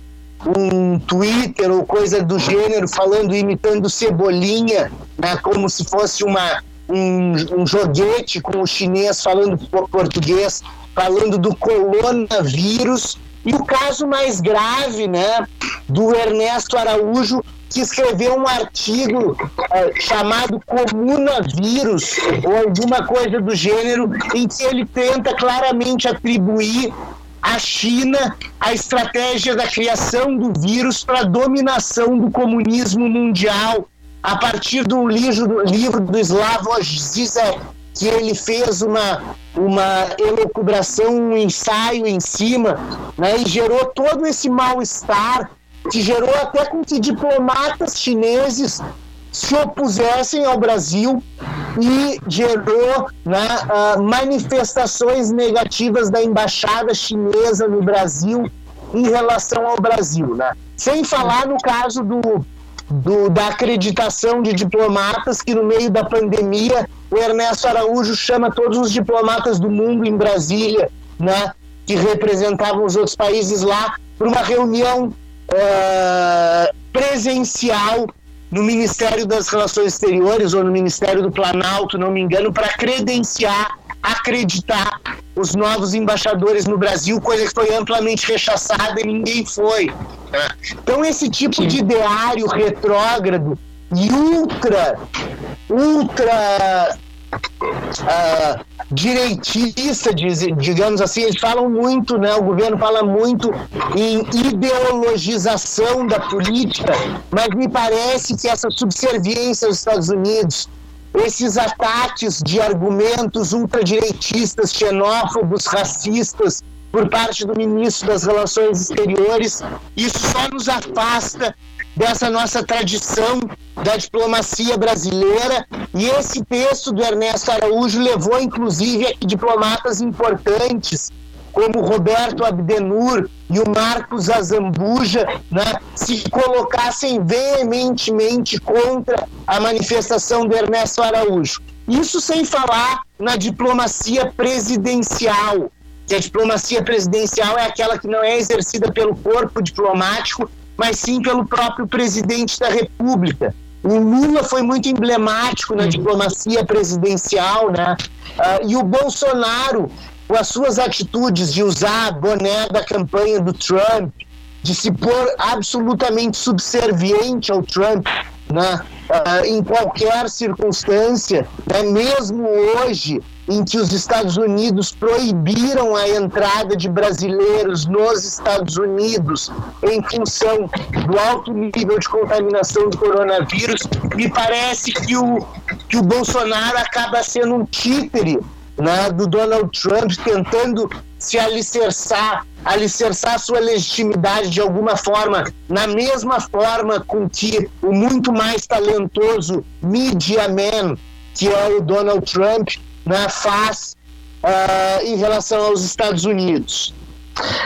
um Twitter ou coisa do gênero falando, imitando Cebolinha, né, como se fosse uma, um, um joguete com o chinês falando português, falando do coronavírus. E o caso mais grave, né, do Ernesto Araújo, que escreveu um artigo é, chamado Comunavírus, ou alguma coisa do gênero, em que ele tenta claramente atribuir à China a estratégia da criação do vírus para a dominação do comunismo mundial, a partir do livro do, livro do Slavoj Zizek, que ele fez uma, uma elucubração, um ensaio em cima, né, e gerou todo esse mal-estar que gerou até com que diplomatas chineses se opusessem ao Brasil e gerou né, uh, manifestações negativas da embaixada chinesa no Brasil em relação ao Brasil. Né? Sem falar no caso do, do, da acreditação de diplomatas, que no meio da pandemia o Ernesto Araújo chama todos os diplomatas do mundo em Brasília, né, que representavam os outros países lá, para uma reunião uh, presencial no Ministério das Relações Exteriores ou no Ministério do Planalto, não me engano, para credenciar, acreditar os novos embaixadores no Brasil, coisa que foi amplamente rechaçada e ninguém foi. Né? Então, esse tipo de ideário retrógrado e ultra, ultra uh, direitista, digamos assim, eles falam muito, né? O governo fala muito em ideologização da política, mas me parece que essa subserviência aos Estados Unidos, esses ataques de argumentos ultradireitistas, xenófobos, racistas por parte do ministro das Relações Exteriores, isso só nos afasta dessa nossa tradição da diplomacia brasileira. E esse texto do Ernesto Araújo levou, inclusive, diplomatas importantes, como Roberto Abdenur e o Marcos Azambuja, né, se colocassem veementemente contra a manifestação do Ernesto Araújo. Isso sem falar na diplomacia presidencial, que a diplomacia presidencial é aquela que não é exercida pelo corpo diplomático, mas sim pelo próprio presidente da República. O Lula foi muito emblemático na diplomacia presidencial, né? Uh, e o Bolsonaro, com as suas atitudes de usar a boné da campanha do Trump, de se pôr absolutamente subserviente ao Trump, né? Uh, em qualquer circunstância, né? mesmo hoje, em que os Estados Unidos proibiram a entrada de brasileiros nos Estados Unidos em função do alto nível de contaminação do coronavírus, me parece que o, que o Bolsonaro acaba sendo um títere né, do Donald Trump tentando se alicerçar, alicerçar sua legitimidade de alguma forma, na mesma forma com que o muito mais talentoso media man, que é o Donald Trump, né, faz uh, em relação aos Estados Unidos.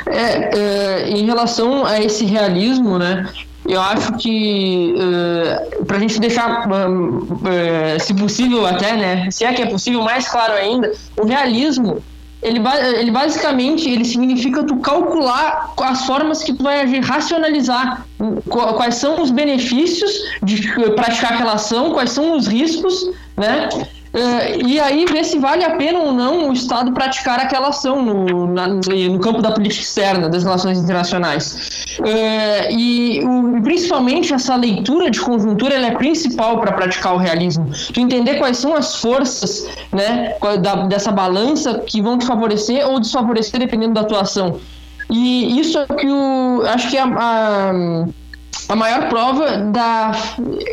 É, é, em relação a esse realismo, né, eu acho que uh, eh, para a gente deixar, uh, se possível até, né, se é que é possível, mais claro ainda, o realismo ele, ele basicamente ele significa tu calcular as formas que tu vai agir, racionalizar quais são os benefícios de praticar aquela ação, quais são os riscos, né? Uh, e aí ver se vale a pena ou não o Estado praticar aquela ação no, na, no campo da política externa, das relações internacionais. Uh, e o, principalmente essa leitura de conjuntura é principal para praticar o realismo. Tu entender quais são as forças né, da, dessa balança que vão te favorecer ou desfavorecer dependendo da tua ação. E isso é que o. Acho que a, a a maior prova da.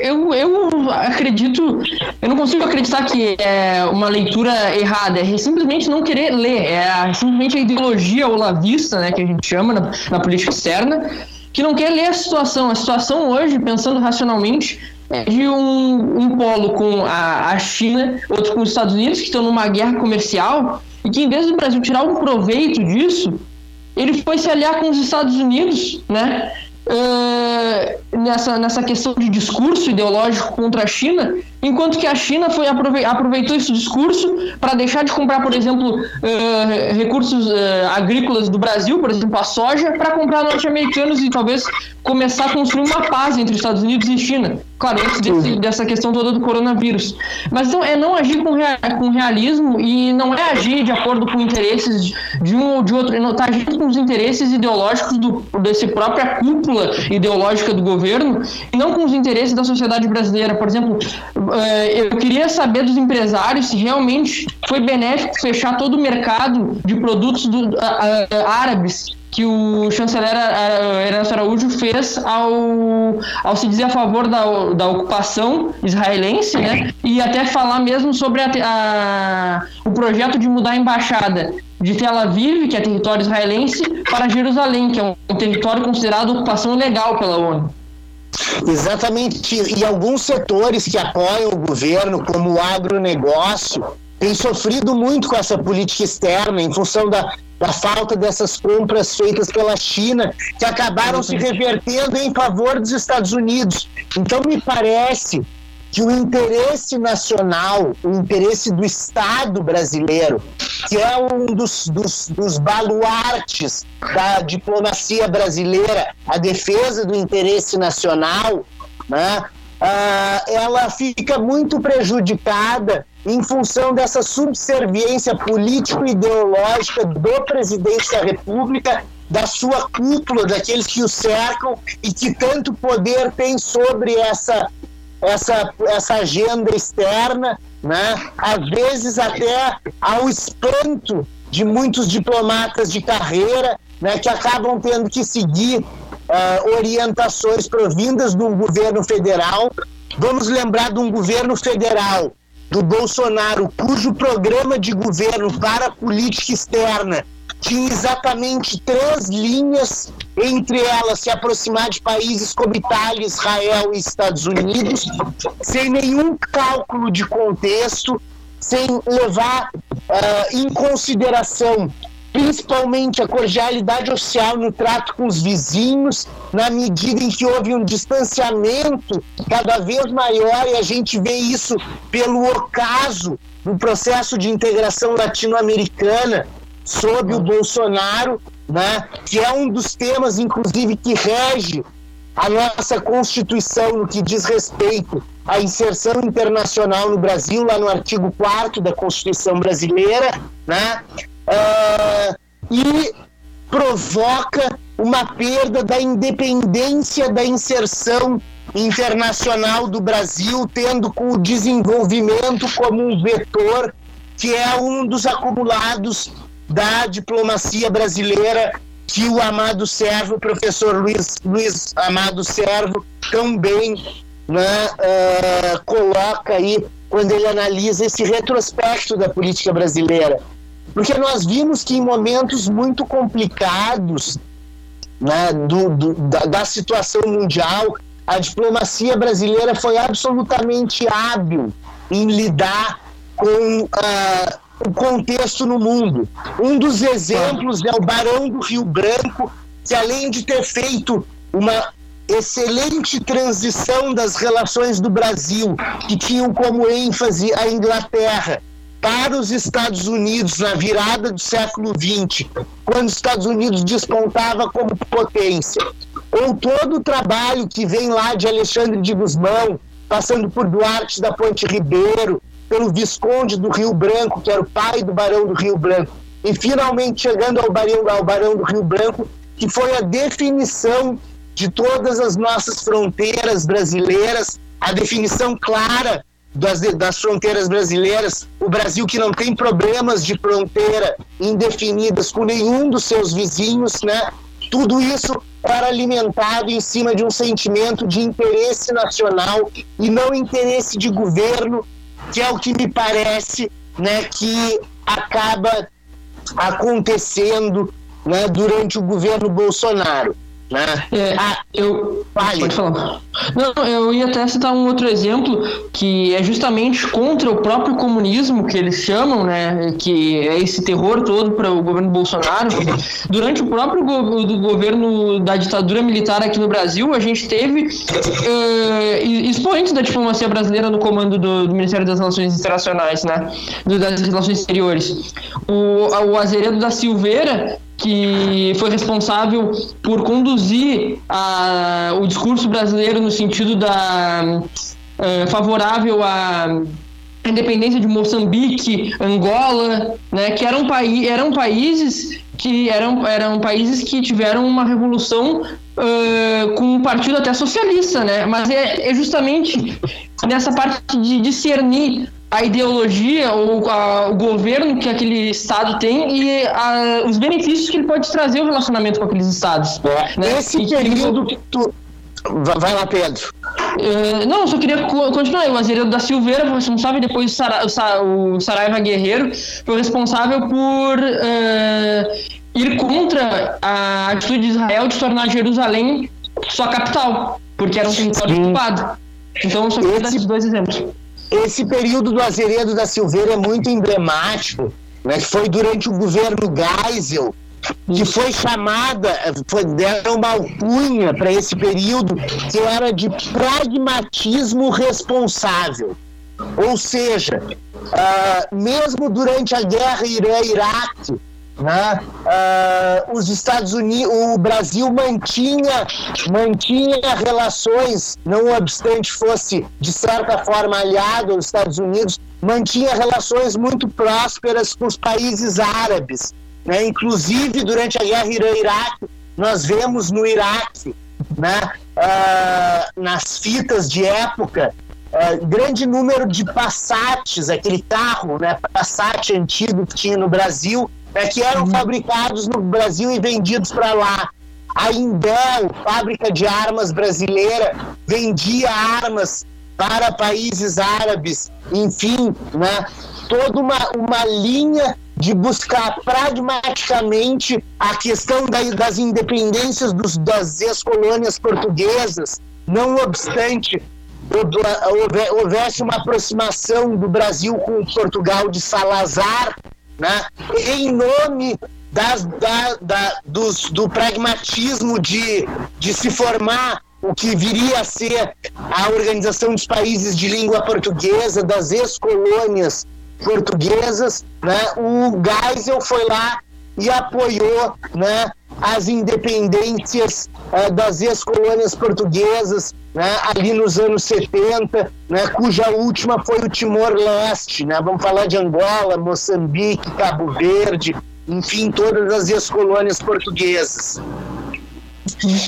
Eu, eu acredito. Eu não consigo acreditar que é uma leitura errada. É simplesmente não querer ler. É simplesmente a ideologia olavista, né, que a gente chama na, na política externa, que não quer ler a situação. A situação hoje, pensando racionalmente, é de um, um polo com a, a China, outro com os Estados Unidos, que estão numa guerra comercial, e que em vez do Brasil tirar um proveito disso, ele foi se aliar com os Estados Unidos, né? Uh, nessa, nessa questão de discurso ideológico contra a China, enquanto que a China foi aproveitou esse discurso para deixar de comprar, por exemplo, uh, recursos uh, agrícolas do Brasil, por exemplo, a soja, para comprar norte-americanos e talvez começar a construir uma paz entre Estados Unidos e China. Claro, antes desse, dessa questão toda do coronavírus. Mas então é não agir com, rea, com realismo e não é agir de acordo com interesses de um ou de outro, não está agindo com os interesses ideológicos do, desse própria cúpula ideológica do governo e não com os interesses da sociedade brasileira. Por exemplo, eu queria saber dos empresários se realmente foi benéfico fechar todo o mercado de produtos do, árabes que o chanceler Ernesto Araújo fez ao, ao se dizer a favor da, da ocupação israelense, né? E até falar mesmo sobre a, a, o projeto de mudar a embaixada de Tel Aviv, que é território israelense, para Jerusalém, que é um território considerado ocupação legal pela ONU. Exatamente. E alguns setores que apoiam o governo, como o agronegócio, têm sofrido muito com essa política externa em função da, da falta dessas compras feitas pela China, que acabaram se revertendo em favor dos Estados Unidos. Então, me parece que o interesse nacional, o interesse do Estado brasileiro, que é um dos, dos, dos baluartes da diplomacia brasileira, a defesa do interesse nacional, né, uh, ela fica muito prejudicada em função dessa subserviência político-ideológica do presidente da República, da sua cúpula, daqueles que o cercam e que tanto poder tem sobre essa essa, essa agenda externa, né? às vezes até ao espanto de muitos diplomatas de carreira né, que acabam tendo que seguir uh, orientações provindas do governo federal. Vamos lembrar de um governo federal do Bolsonaro, cujo programa de governo para a política externa tinha exatamente três linhas, entre elas se aproximar de países como Itália, Israel e Estados Unidos, sem nenhum cálculo de contexto, sem levar uh, em consideração principalmente a cordialidade social no trato com os vizinhos, na medida em que houve um distanciamento cada vez maior, e a gente vê isso pelo ocaso do processo de integração latino-americana, sob o Bolsonaro, né, que é um dos temas, inclusive, que rege a nossa Constituição no que diz respeito à inserção internacional no Brasil, lá no artigo 4 da Constituição brasileira, né? Uh, e provoca uma perda da independência da inserção internacional do Brasil, tendo com o desenvolvimento como um vetor que é um dos acumulados da diplomacia brasileira que o amado servo, o professor Luiz, Luiz Amado Servo, também né, uh, coloca aí quando ele analisa esse retrospecto da política brasileira. Porque nós vimos que em momentos muito complicados né, do, do, da, da situação mundial, a diplomacia brasileira foi absolutamente hábil em lidar com uh, o contexto no mundo. Um dos exemplos é o Barão do Rio Branco, que além de ter feito uma excelente transição das relações do Brasil, que tinham como ênfase a Inglaterra, para os Estados Unidos na virada do século XX, quando os Estados Unidos despontava como potência, ou todo o trabalho que vem lá de Alexandre de Guzmão, passando por Duarte da Ponte Ribeiro, pelo Visconde do Rio Branco, que era o pai do Barão do Rio Branco, e finalmente chegando ao Barão, ao Barão do Rio Branco, que foi a definição de todas as nossas fronteiras brasileiras, a definição clara das, das fronteiras brasileiras, o Brasil que não tem problemas de fronteira indefinidas com nenhum dos seus vizinhos, né? Tudo isso era alimentado em cima de um sentimento de interesse nacional e não interesse de governo que é o que me parece né, que acaba acontecendo né, durante o governo Bolsonaro. Né? É, ah, eu. Vale. Pode falar. Não, eu ia até citar um outro exemplo que é justamente contra o próprio comunismo que eles chamam, né? Que é esse terror todo para o governo Bolsonaro. Durante o próprio go do governo da ditadura militar aqui no Brasil, a gente teve uh, expoentes da diplomacia brasileira no comando do, do, Ministério das Relações Internacionais, né? Das Relações Exteriores. O, o Azeredo da Silveira que foi responsável por conduzir a, o discurso brasileiro no sentido da uh, favorável à independência de Moçambique, Angola, né, que eram, paí eram países que eram, eram países que tiveram uma revolução uh, com um partido até socialista, né? Mas é, é justamente nessa parte de discernir a ideologia ou a, o governo que aquele estado tem e a, os benefícios que ele pode trazer o relacionamento com aqueles estados. É, né? Esse período que tu. Vai lá, Pedro. Uh, não, só queria continuar. O Azeredo da Silveira foi responsável, depois o, Sara, o Saraiva Guerreiro foi responsável por uh, ir contra a atitude de Israel de tornar Jerusalém sua capital, porque era um território ocupado. Então, só queria Esse... dar esses dois exemplos esse período do Azeredo da Silveira é muito emblemático, né, foi durante o governo Geisel, que foi chamada, foi, deram uma alcunha para esse período que era de pragmatismo responsável. Ou seja, uh, mesmo durante a guerra Irã-Iraque, né? Uh, os Estados Unidos, o Brasil mantinha, mantinha relações, não obstante fosse de certa forma aliado aos Estados Unidos, mantinha relações muito prósperas com os países árabes. Né? Inclusive, durante a guerra Irã-Iraque, nós vemos no Iraque, né? Uh, nas fitas de época, uh, grande número de Passats, aquele carro, né? Passat antigo que tinha no Brasil, é, que eram fabricados no Brasil e vendidos para lá. A Indel, fábrica de armas brasileira, vendia armas para países árabes, enfim, né? toda uma, uma linha de buscar pragmaticamente a questão da, das independências dos, das ex-colônias portuguesas, não obstante houvesse uma aproximação do Brasil com Portugal de Salazar, né? em nome das, da, da, dos, do pragmatismo de, de se formar o que viria a ser a Organização dos Países de Língua Portuguesa, das ex-colônias portuguesas, né? o Geisel foi lá e apoiou né, as independências uh, das ex-colônias portuguesas, né, ali nos anos 70, né, cuja última foi o Timor-Leste. Né, vamos falar de Angola, Moçambique, Cabo Verde, enfim, todas as ex-colônias portuguesas.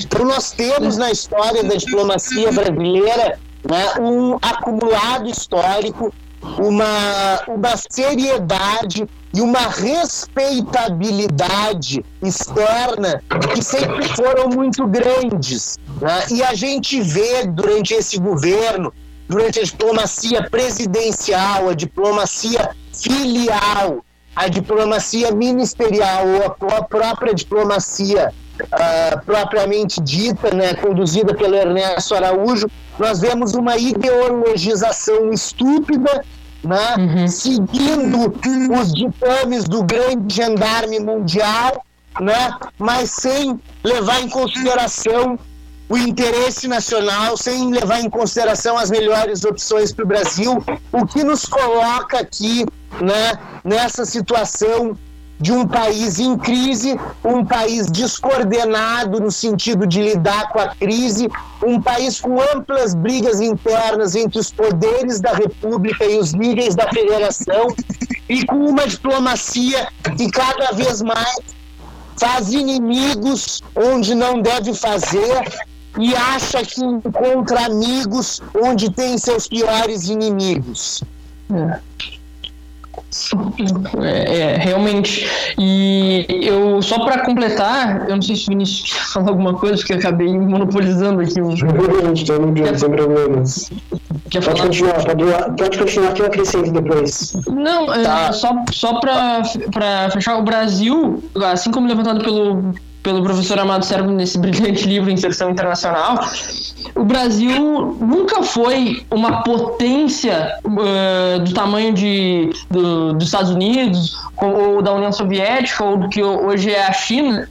Então, nós temos na história da diplomacia brasileira né, um acumulado histórico, uma, uma seriedade e uma respeitabilidade externa que sempre foram muito grandes. Né? E a gente vê durante esse governo, durante a diplomacia presidencial, a diplomacia filial, a diplomacia ministerial ou a própria diplomacia uh, propriamente dita, né, conduzida pelo Ernesto Araújo, nós vemos uma ideologização estúpida, né, uhum. seguindo os ditames do grande gendarme mundial, né, mas sem levar em consideração o interesse nacional, sem levar em consideração as melhores opções para o Brasil, o que nos coloca aqui né, nessa situação de um país em crise, um país descoordenado no sentido de lidar com a crise, um país com amplas brigas internas entre os poderes da República e os níveis da federação, e com uma diplomacia que cada vez mais faz inimigos onde não deve fazer e acha que encontra amigos onde tem seus piores inimigos. É. É, é, realmente. E eu, só para completar, eu não sei se o Vinícius quer falar alguma coisa, porque eu acabei monopolizando aqui um. Quer... sem problemas. Quer pode falar? continuar, pode, pode continuar que eu acrescento depois. Não, é, tá. só, só para fechar, o Brasil, assim como levantado pelo, pelo professor Amado Servo nesse brilhante livro Inserção Internacional, o Brasil nunca foi uma potência uh, do tamanho de, do, dos Estados Unidos ou da União Soviética ou do que hoje é a China.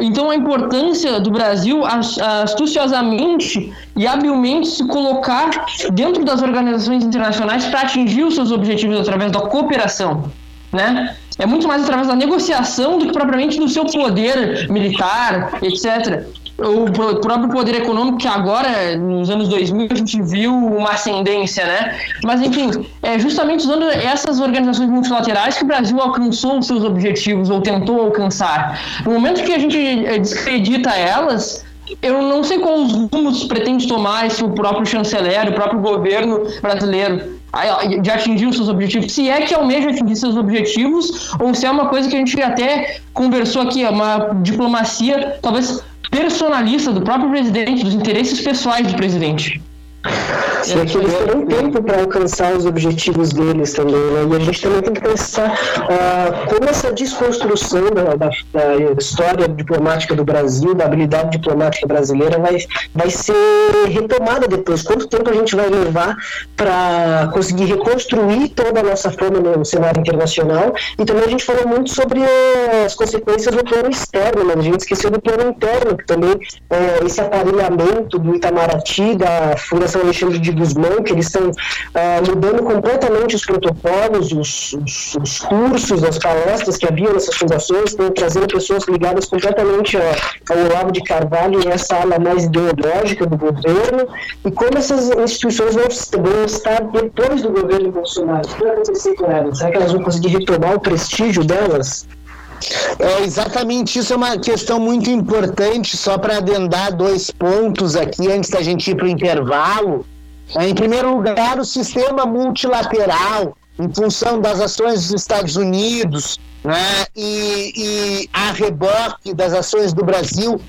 Então a importância do Brasil astuciosamente e habilmente se colocar dentro das organizações internacionais para atingir os seus objetivos através da cooperação, né? É muito mais através da negociação do que propriamente do seu poder militar, etc o próprio poder econômico, que agora, nos anos 2000, a gente viu uma ascendência, né? Mas, enfim, é justamente usando essas organizações multilaterais que o Brasil alcançou os seus objetivos, ou tentou alcançar. No momento que a gente eh, descredita elas, eu não sei quais rumos pretende tomar esse o próprio chanceler, o próprio governo brasileiro de atingir os seus objetivos, se é que almeja atingir seus objetivos, ou se é uma coisa que a gente até conversou aqui, é uma diplomacia talvez personalista do próprio presidente, dos interesses pessoais do presidente. Sim, é que eles terão tempo para alcançar os objetivos deles também, né? E a gente também tem que pensar uh, como essa desconstrução da, da, da, história diplomática do Brasil, da habilidade diplomática brasileira, vai, vai ser retomada depois. Quanto tempo a gente vai levar para conseguir reconstruir toda a nossa fama no cenário internacional? E também a gente falou muito sobre as consequências do plano externo, mas a gente esqueceu do plano interno, que também é, esse aparelhamento do Itamaraty, da Fundação Alexandre de Guzmão, que eles estão uh, mudando completamente os protocolos, os, os, os, cursos, as palestras que haviam nessas fundações, estão trazendo pessoas ligadas completamente ao, ao Olavo de Carvalho e essa ala mais ideológica do governo, e como essas instituições vão, vão estar depois do governo Bolsonaro. O que vai acontecer com elas? Será que elas vão conseguir retomar o prestígio delas? É exatamente isso, é uma questão muito importante, só para adendar dois pontos aqui antes da gente ir para o intervalo. É, em primeiro lugar, o sistema multilateral, em função das ações dos Estados Unidos né, e, e a reboque das ações do Brasil,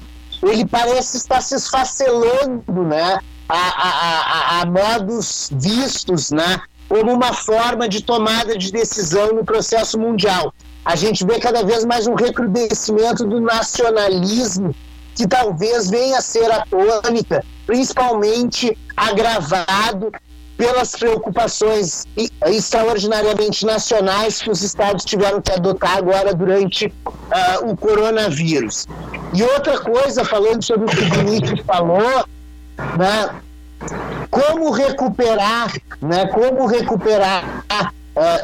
ele parece estar se esfacelando né, a, a, a, a modos vistos né, como uma forma de tomada de decisão no processo mundial. A gente vê cada vez mais um recrudescimento do nacionalismo que talvez venha a ser a tônica, principalmente agravado pelas preocupações extraordinariamente nacionais que os estados tiveram que adotar agora durante uh, o coronavírus. E outra coisa, falando sobre o que o Vinícius falou, né, como recuperar, né, como recuperar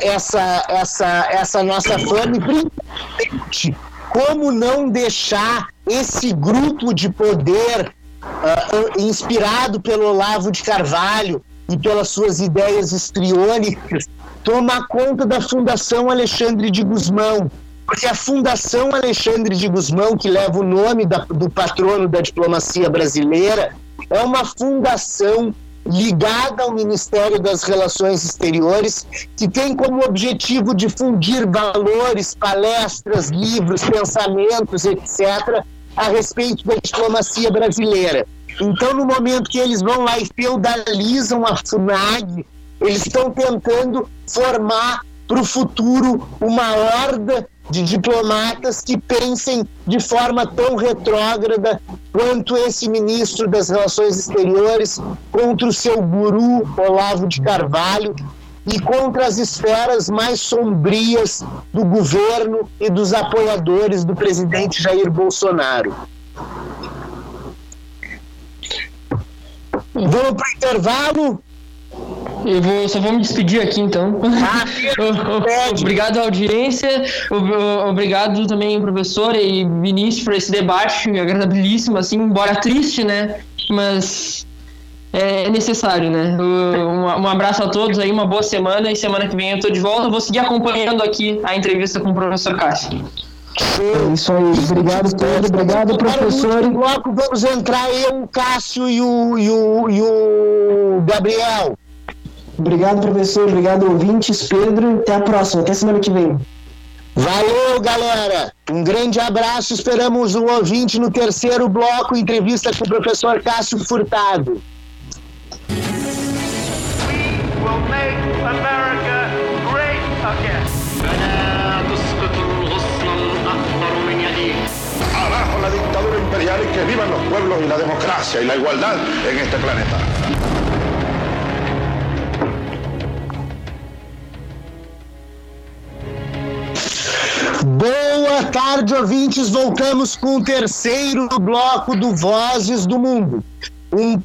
essa, essa, essa nossa fama e principalmente como não deixar esse grupo de poder uh, inspirado pelo Olavo de Carvalho e pelas suas ideias estriônicas tomar conta da Fundação Alexandre de Gusmão, porque a Fundação Alexandre de Gusmão, que leva o nome da, do patrono da diplomacia brasileira, é uma fundação ligada ao Ministério das Relações Exteriores, que tem como objetivo difundir valores, palestras, livros, pensamentos, etc., a respeito da diplomacia brasileira. Então, no momento que eles vão lá e feudalizam a FUNAG, eles estão tentando formar para o futuro uma horda de diplomatas que pensem de forma tão retrógrada quanto esse ministro das Relações Exteriores contra o seu guru Olavo de Carvalho e contra as esferas mais sombrias do governo e dos apoiadores do presidente Jair Bolsonaro. Vamos para o intervalo? Eu vou, só vou me despedir aqui então. Ah, obrigado à audiência, obrigado também, professor e Vinícius, por esse debate agradabilíssimo, assim, embora triste, né? Mas é necessário, né? Um, um, abraço a todos aí, uma boa semana e semana que vem eu tô de volta. vou seguir acompanhando aqui a entrevista com o professor Cássio. É isso aí, obrigado Pedro, obrigado professor. Bloco, vamos entrar eu, o Cássio e o, e o, e o Gabriel. Obrigado, professor. Obrigado, ouvintes. Pedro, até a próxima. Até semana que vem. Valeu, galera. Um grande abraço. Esperamos um ouvinte no terceiro bloco, entrevista com o professor Cássio Furtado. We will make America great again. Abajo la dictadura imperial y que vivan los pueblos y la democracia y la igualdad en este planeta. Boa tarde, ouvintes. Voltamos com o terceiro bloco do Vozes do Mundo. Um,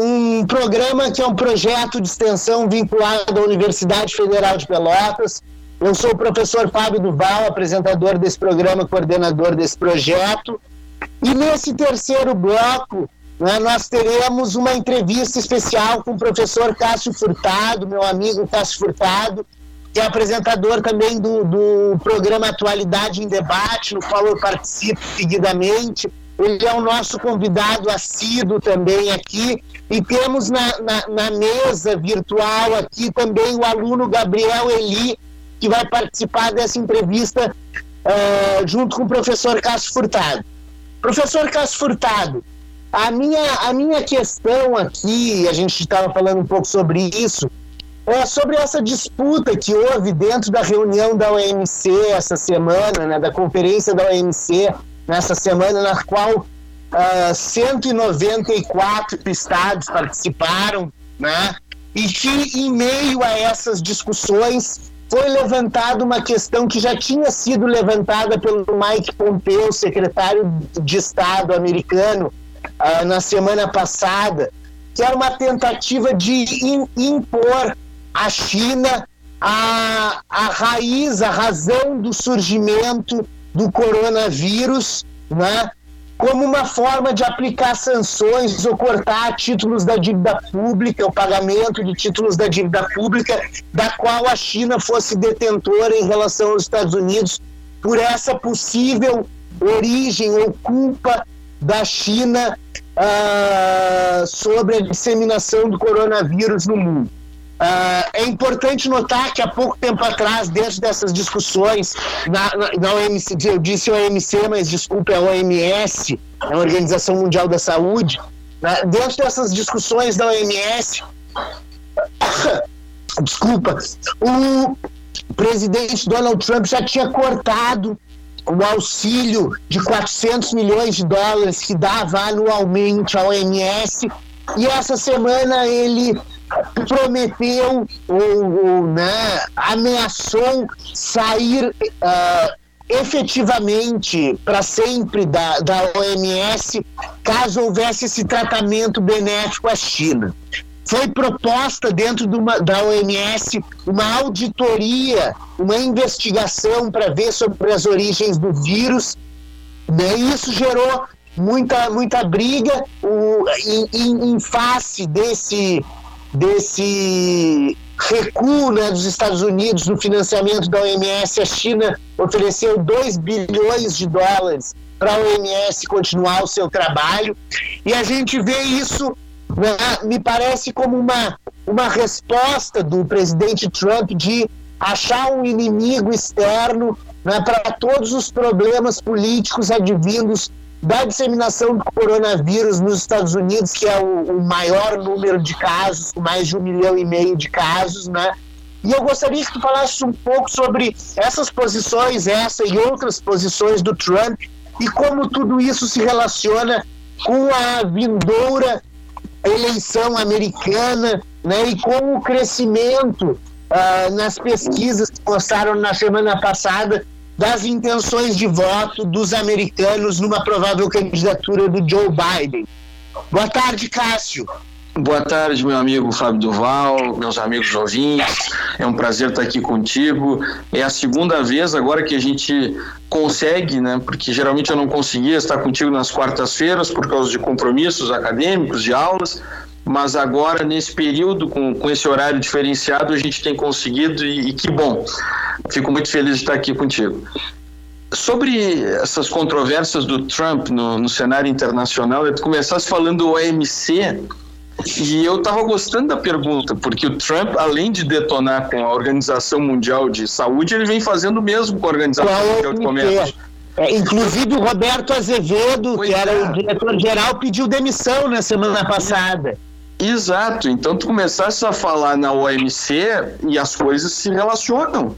um programa que é um projeto de extensão vinculado à Universidade Federal de Pelotas. Eu sou o professor Fábio Duval, apresentador desse programa, coordenador desse projeto. E nesse terceiro bloco, né, nós teremos uma entrevista especial com o professor Cássio Furtado, meu amigo Cássio Furtado, é apresentador também do, do programa Atualidade em Debate, no qual eu participo seguidamente. Ele é o nosso convidado assíduo também aqui. E temos na, na, na mesa virtual aqui também o aluno Gabriel Eli, que vai participar dessa entrevista uh, junto com o professor Cássio Furtado. Professor Cássio Furtado, a minha, a minha questão aqui, a gente estava falando um pouco sobre isso, é sobre essa disputa que houve dentro da reunião da OMC essa semana, né, da conferência da OMC nessa semana, na qual uh, ah, 194 estados participaram, né, e que em meio a essas discussões foi levantada uma questão que já tinha sido levantada pelo Mike Pompeo, secretário de Estado americano, uh, na semana passada, que era uma tentativa de impor a China a, a raiz, a razão do surgimento do coronavírus, né? como uma forma de aplicar sanções ou cortar títulos da dívida pública, o pagamento de títulos da dívida pública, da qual a China fosse detentora em relação aos Estados Unidos, por essa possível origem ou culpa da China uh, sobre a disseminação do coronavírus no mundo. Uh, é importante notar que há pouco tempo atrás, dentro dessas discussões, na, na, na OMC, eu disse OMC, mas desculpa, é OMS, a Organização Mundial da Saúde, né, dentro dessas discussões da OMS, desculpa, o presidente Donald Trump já tinha cortado o auxílio de 400 milhões de dólares que dava anualmente à OMS, e essa semana ele prometeu ou, ou né, ameaçou sair uh, efetivamente para sempre da, da OMS caso houvesse esse tratamento benéfico à China. Foi proposta dentro de uma, da OMS uma auditoria, uma investigação para ver sobre as origens do vírus Né? E isso gerou muita, muita briga o, em, em, em face desse, desse recuo né, dos Estados Unidos no financiamento da OMS. A China ofereceu 2 bilhões de dólares para a OMS continuar o seu trabalho. E a gente vê isso, né, me parece, como uma, uma resposta do presidente Trump de achar um inimigo externo né, para todos os problemas políticos advindos da disseminação do coronavírus nos Estados Unidos, que é o, o, maior número de casos, mais de um milhão e meio de casos, né? E eu gostaria que tu falasses um pouco sobre essas posições, essa e outras posições do Trump, e como tudo isso se relaciona com a vindoura eleição americana, né? E com o crescimento uh, nas pesquisas que mostraram na semana passada das intenções de voto dos americanos numa provável candidatura do Joe Biden. Boa tarde, Cássio. Boa tarde, meu amigo Fábio Duval, meus amigos ouvintes. É um prazer estar aqui contigo. É a segunda vez agora que a gente consegue, né? Porque geralmente eu não conseguia estar contigo nas quartas-feiras por causa de compromissos acadêmicos, de aulas mas agora nesse período com, com esse horário diferenciado a gente tem conseguido e, e que bom. Fico muito feliz de estar aqui contigo. Sobre essas controvérsias do Trump no, no cenário internacional, eu começasse falando do OMC, e eu estava gostando da pergunta, porque o Trump, além de detonar com a Organização Mundial de Saúde, ele vem fazendo o mesmo com a Organização Mundial de Comércio. É, inclusive o Roberto Azevedo, pois que era é. o diretor-geral, pediu demissão na semana passada. Exato. Então tu começasse a falar na OMC e as coisas se relacionam.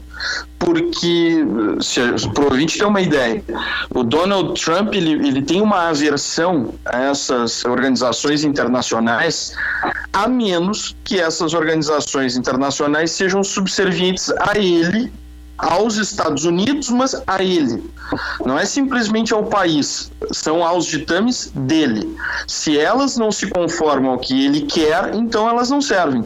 Porque, para o ouvinte ter uma ideia, o Donald Trump ele, ele tem uma aversão a essas organizações internacionais, a menos que essas organizações internacionais sejam subservientes a ele aos Estados Unidos, mas a ele. Não é simplesmente ao país, são aos ditames dele. Se elas não se conformam ao que ele quer, então elas não servem.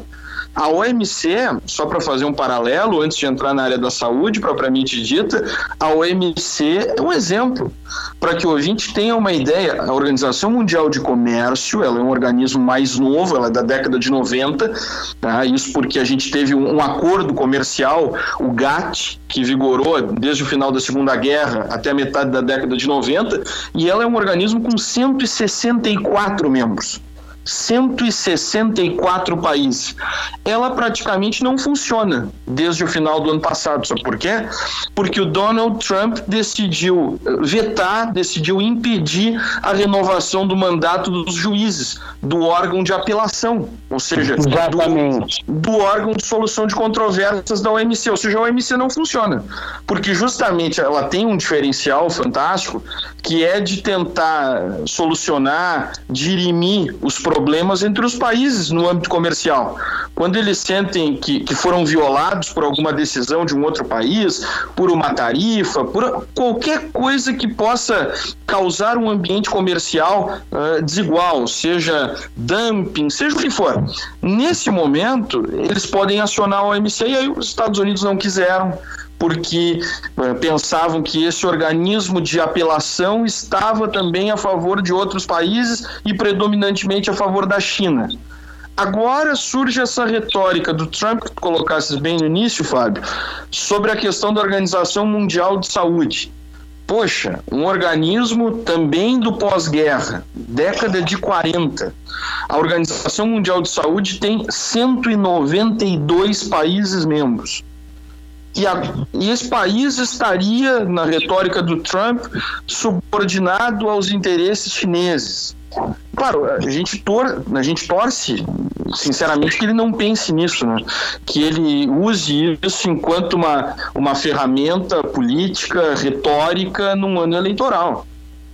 A OMC, só para fazer um paralelo, antes de entrar na área da saúde propriamente dita, a OMC é um exemplo. Para que o ouvinte tenha uma ideia, a Organização Mundial de Comércio, ela é um organismo mais novo, ela é da década de 90, tá? isso porque a gente teve um, um acordo comercial, o GATT, que vigorou desde o final da Segunda Guerra até a metade da década de 90, e ela é um organismo com 164 membros. 164 países. Ela praticamente não funciona desde o final do ano passado. Sabe por quê? Porque o Donald Trump decidiu vetar, decidiu impedir a renovação do mandato dos juízes do órgão de apelação, ou seja, do, do, órgão de solução de controvérsias da OMC. Ou seja, a OMC não funciona. Porque justamente ela tem um diferencial fantástico que é de tentar solucionar, dirimir os problemas problemas entre os países no âmbito comercial. Quando eles sentem que, que foram violados por alguma decisão de um outro país, por uma tarifa, por qualquer coisa que possa causar um ambiente comercial uh, desigual, seja dumping, seja o que for. Nesse momento, eles podem acionar a OMC e aí os Estados Unidos não quiseram porque uh, pensavam que esse organismo de apelação estava também a favor de outros países e predominantemente a favor da China. Agora surge essa retórica do Trump, que tu colocaste bem no início, Fábio, sobre a questão da Organização Mundial de Saúde. Poxa, um organismo também do pós-guerra, década de 40. A Organização Mundial de Saúde tem 192 países membros. E, a, e esse país estaria, na retórica do Trump, subordinado aos interesses chineses. Claro, a gente, tor a gente torce, sinceramente, que ele não pense nisso, né? que ele use isso enquanto uma, uma ferramenta política, retórica, num ano eleitoral.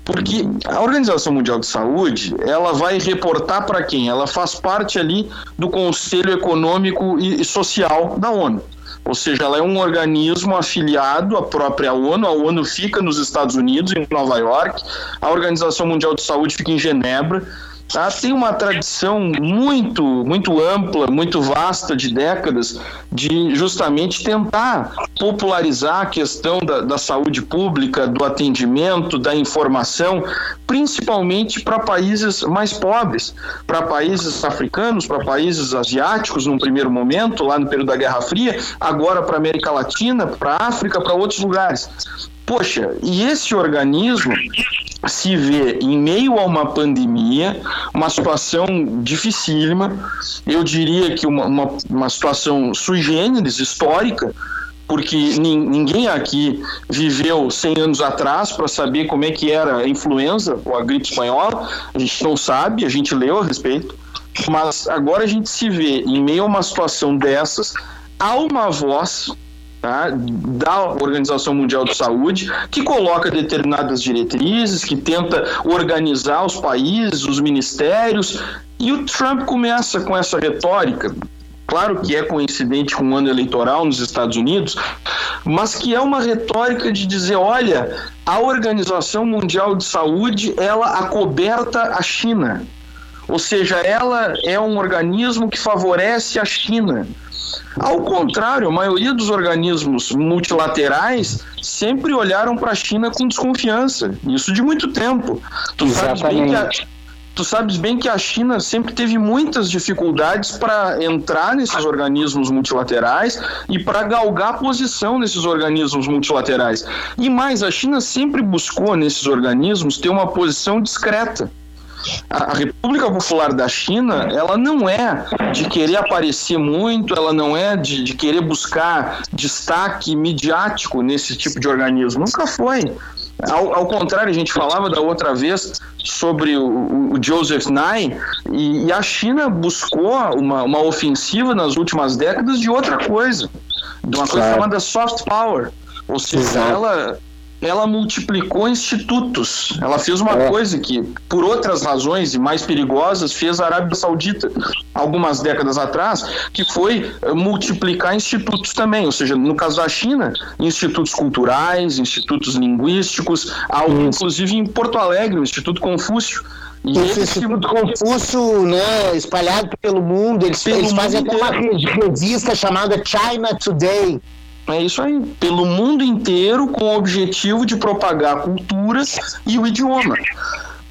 Porque a Organização Mundial de Saúde, ela vai reportar para quem? Ela faz parte ali do Conselho Econômico e Social da ONU ou seja, ela é um organismo afiliado à própria ONU. A ONU fica nos Estados Unidos, em Nova York, a Organização Mundial de Saúde fica em Genebra. Tá? tem uma tradição muito, muito ampla, muito vasta de décadas de justamente tentar popularizar a questão da, da saúde pública, do atendimento, da informação, principalmente para países mais pobres, para países africanos, para países asiáticos, num primeiro momento, lá no período da Guerra Fria, agora para América Latina, para África, para outros lugares. Poxa, e esse organismo se vê em meio a uma pandemia, uma situação dificílima, eu diria que uma, uma, uma situação sui generis, histórica, porque ninguém aqui viveu 100 anos atrás para saber como é que era a influenza ou a gripe espanhola, a gente não sabe, a gente leu a respeito, mas agora a gente se vê em meio a uma situação dessas, há uma voz tá, da Organização Mundial de Saúde, que coloca determinadas diretrizes, que tenta organizar os países, os ministérios, e o Trump começa com essa retórica. Claro que é coincidente com o ano eleitoral nos Estados Unidos, mas que é uma retórica de dizer, olha, a Organização Mundial de Saúde, ela acoberta a China. Ou seja, ela é um organismo que favorece a China. Ao contrário, a maioria dos organismos multilaterais sempre olharam para a China com desconfiança. Isso de muito tempo. Tu sabes, bem que a, tu sabes bem que a China sempre teve muitas dificuldades para entrar nesses organismos multilaterais e para galgar posição nesses organismos multilaterais. E mais, a China sempre buscou nesses organismos ter uma posição discreta. A República Popular da China, ela não é de querer aparecer muito, ela não é de, de querer buscar destaque midiático nesse tipo de organismo. Nunca foi. Ao, ao, contrário, a gente falava da outra vez sobre o, o Joseph Nye e, e, a China buscou uma, uma ofensiva nas últimas décadas de outra coisa, de uma coisa chamada soft power. Ou seja, Exato. ela ela multiplicou institutos. Ela fez uma é. coisa que, por outras razões e mais perigosas, fez a Arábia Saudita algumas décadas atrás, que foi eh, multiplicar institutos também. Ou seja, no caso da China, institutos culturais, institutos linguísticos, inclusive em Porto Alegre, o Instituto Confúcio. E esse Instituto Confúcio, né, espalhado pelo mundo, eles, eles fazem até uma revista chamada China Today é isso aí. Pelo mundo inteiro, com o objetivo de propagar a cultura e o idioma.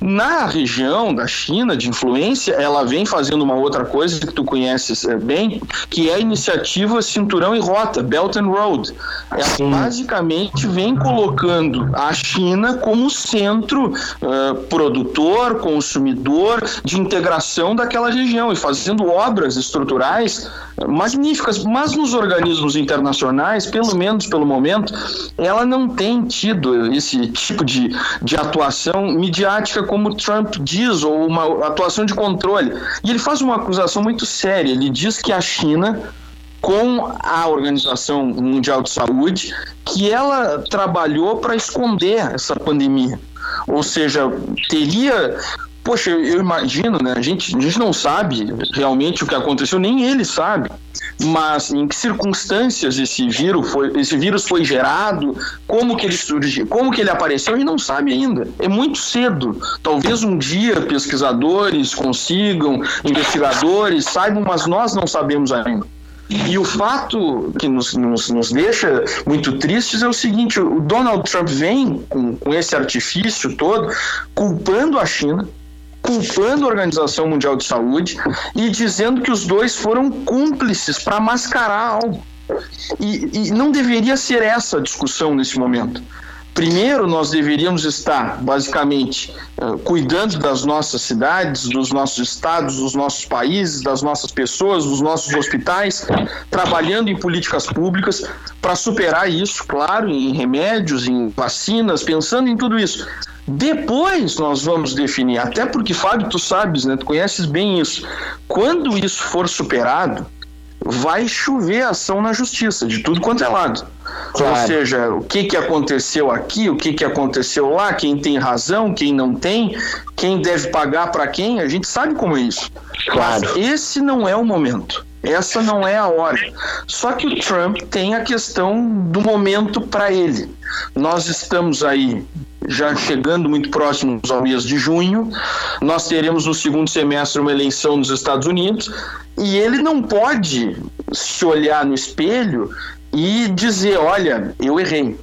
Na região da China de influência, ela vem fazendo uma outra coisa que tu conheces é, bem, que é a iniciativa Cinturão e Rota, Belt and Road. Ela Sim. basicamente vem colocando a China como centro uh, produtor, consumidor de integração daquela região e fazendo obras estruturais magníficas, mas nos organismos internacionais, pelo menos pelo momento, ela não tem tido esse tipo de, de atuação midiática como Trump diz, ou uma atuação de controle. E ele faz uma acusação muito séria. Ele diz que a China com a Organização Mundial de Saúde que ela trabalhou para esconder essa pandemia. Ou seja, teria Poxa, eu imagino, né? A gente, a gente não sabe realmente o que aconteceu, nem ele sabe. Mas em que circunstâncias esse vírus foi, esse vírus foi gerado, como que ele surgiu, como que ele apareceu, gente não sabe ainda. É muito cedo. Talvez um dia pesquisadores consigam, investigadores saibam, mas nós não sabemos ainda. E o fato que nos, nos, nos, deixa muito tristes é o seguinte: o Donald Trump vem com, com esse artifício todo, culpando a China, culpando a Organização Mundial de Saúde e dizendo que os dois foram cúmplices para mascarar algo. E, e não deveria ser essa a discussão nesse momento. Primeiro, nós deveríamos estar, basicamente, uh, cuidando das nossas cidades, dos nossos estados, dos nossos países, das nossas pessoas, dos nossos hospitais, trabalhando em políticas públicas para superar isso, claro, em remédios, em vacinas, pensando em tudo isso. Depois nós vamos definir, até porque, Fábio, tu sabes, né? Tu conheces bem isso. Quando isso for superado, vai chover ação na justiça, de tudo quanto é lado. Claro. Ou seja, o que, que aconteceu aqui, o que, que aconteceu lá, quem tem razão, quem não tem, quem deve pagar para quem, a gente sabe como é isso. Claro. Mas esse não é o momento. Essa não é a hora. Só que o Trump tem a questão do momento para ele. Nós estamos aí já chegando muito próximos ao mês de junho, nós teremos no segundo semestre uma eleição nos Estados Unidos e ele não pode se olhar no espelho e dizer: olha, eu errei.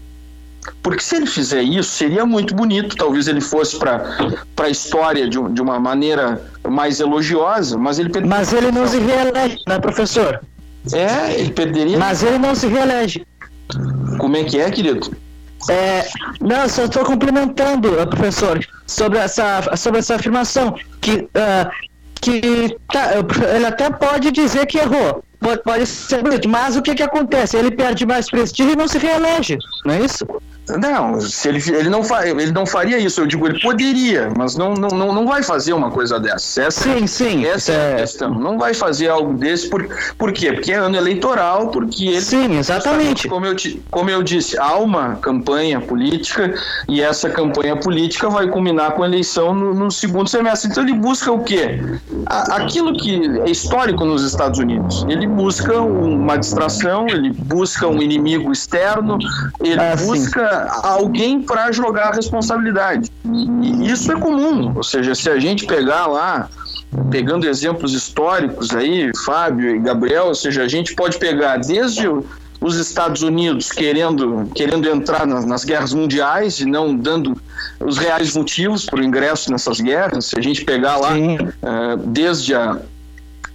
Porque se ele fizer isso, seria muito bonito. Talvez ele fosse para a história de, de uma maneira mais elogiosa, mas ele perderia. Mas ele não se reelege, né, professor? É, ele perderia. Mas ele não se reelege. Como é que é, querido? É, não, só estou complementando, professor, sobre essa, sobre essa afirmação, que, uh, que tá, ele até pode dizer que errou, pode, pode ser bonito, mas o que, que acontece? Ele perde mais prestígio e não se reelege, não é isso? Não, se ele, ele, não fa, ele não faria isso. Eu digo, ele poderia, mas não, não, não, vai fazer uma coisa dessa. Essa, sim, sim. Essa é a questão. Não vai fazer algo desse. Por, por quê? Porque é ano eleitoral, porque ele. Sim, exatamente. Como eu, como eu disse, há uma campanha política e essa campanha política vai culminar com a eleição no, no segundo semestre. Então ele busca o quê? aquilo que é histórico nos Estados Unidos. Ele busca uma distração, ele busca um inimigo externo, ele ah, busca. Sim alguém para jogar a responsabilidade. E isso é comum, ou seja, se a gente pegar lá, pegando exemplos históricos aí, Fábio e Gabriel, ou seja, a gente pode pegar desde os Estados Unidos querendo, querendo entrar nas, nas guerras mundiais e não dando os reais motivos para o ingresso nessas guerras, se a gente pegar lá uh, desde a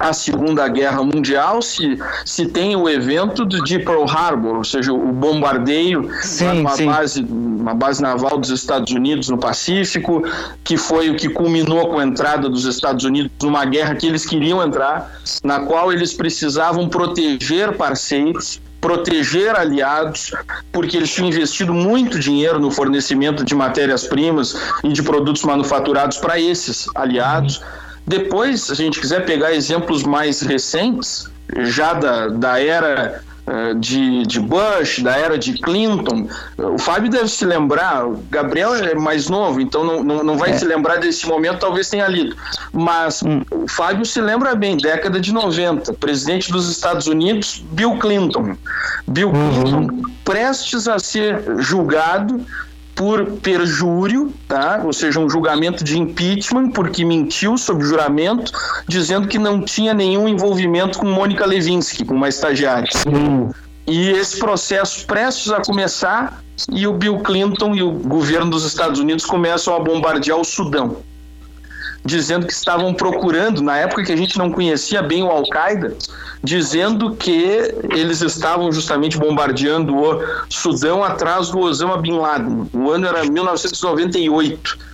a Segunda Guerra Mundial se, se tem o evento de Pearl Harbor, ou seja, o bombardeio sim, uma, sim. Base, uma base naval dos Estados Unidos no Pacífico, que foi o que culminou com a entrada dos Estados Unidos numa guerra que eles queriam entrar, na qual eles precisavam proteger parceiros, proteger aliados, porque eles tinham investido muito dinheiro no fornecimento de matérias-primas e de produtos manufaturados para esses aliados. Uhum depois, se a gente quiser pegar exemplos mais recentes, já da, da era uh, de, de Bush, da era de Clinton, o Fábio deve se lembrar, o Gabriel é mais novo, então não, não, não vai é. se lembrar desse momento, talvez tenha lido. Mas hum. o Fábio se lembra bem, década de 90, presidente dos Estados Unidos, Bill Clinton. Bill uhum. Clinton prestes a ser julgado por perjúrio, tá? ou seja, um julgamento de impeachment, porque mentiu sob juramento, dizendo que não tinha nenhum envolvimento com Mônica Levinsky, com uma estagiária. E esse processo prestes a começar, e o Bill Clinton e o governo dos Estados Unidos começam a bombardear o Sudão dizendo que estavam procurando, na época que a gente não conhecia bem o Al-Qaeda, dizendo que eles estavam justamente bombardeando o Sudão atrás do Osama Bin Laden. O ano era 1998.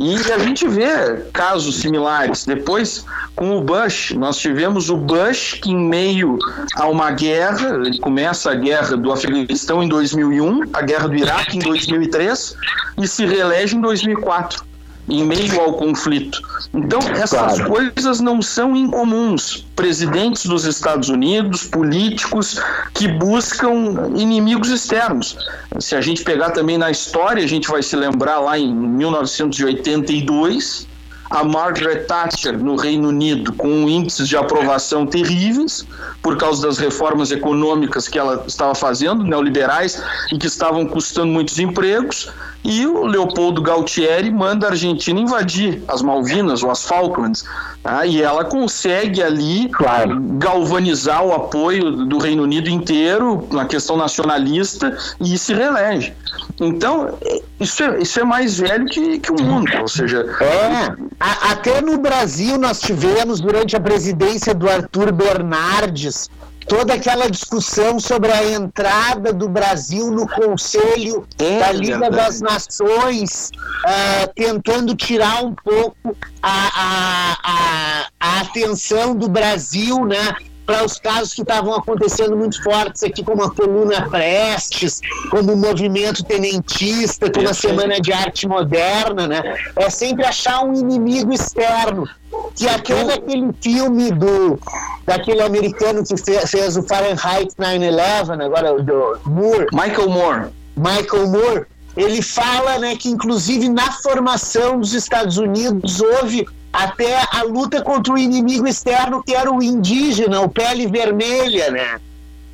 E a gente vê casos similares. Depois, com o Bush, nós tivemos o Bush que, em meio a uma guerra, ele começa a guerra do Afeganistão em 2001, a guerra do Iraque em 2003 e se reelege em 2004 em meio ao conflito. Então, essas claro. coisas não são incomuns. Presidentes dos Estados Unidos, políticos que buscam inimigos externos. Se a gente pegar também na história, a gente vai se lembrar lá em 1982, a Margaret Thatcher no Reino Unido com índices de aprovação terríveis por causa das reformas econômicas que ela estava fazendo, neoliberais, e que estavam custando muitos empregos, e o Leopoldo Galtieri manda a Argentina invadir as Malvinas ou as Falklands, tá? e ela consegue ali claro. galvanizar o apoio do Reino Unido inteiro na questão nacionalista e se reelege. Então, isso é, isso é mais velho que, que o mundo, ou seja... É, a, até no Brasil nós tivemos, durante a presidência do Arthur Bernardes, toda aquela discussão sobre a entrada do Brasil no Conselho é, da Liga verdade. das Nações, uh, tentando tirar um pouco a, a, a, a atenção do Brasil, né? Para os casos que estavam acontecendo muito fortes aqui, como a Coluna Prestes, como o movimento tenentista, como a Semana de Arte Moderna, né? É sempre achar um inimigo externo. Que até naquele filme do daquele americano que fez, fez o Fahrenheit 9/11, agora do Moore. Michael Moore. Michael Moore. Ele fala, né, que inclusive na formação dos Estados Unidos houve até a luta contra o inimigo externo, que era o indígena, o pele vermelha, né?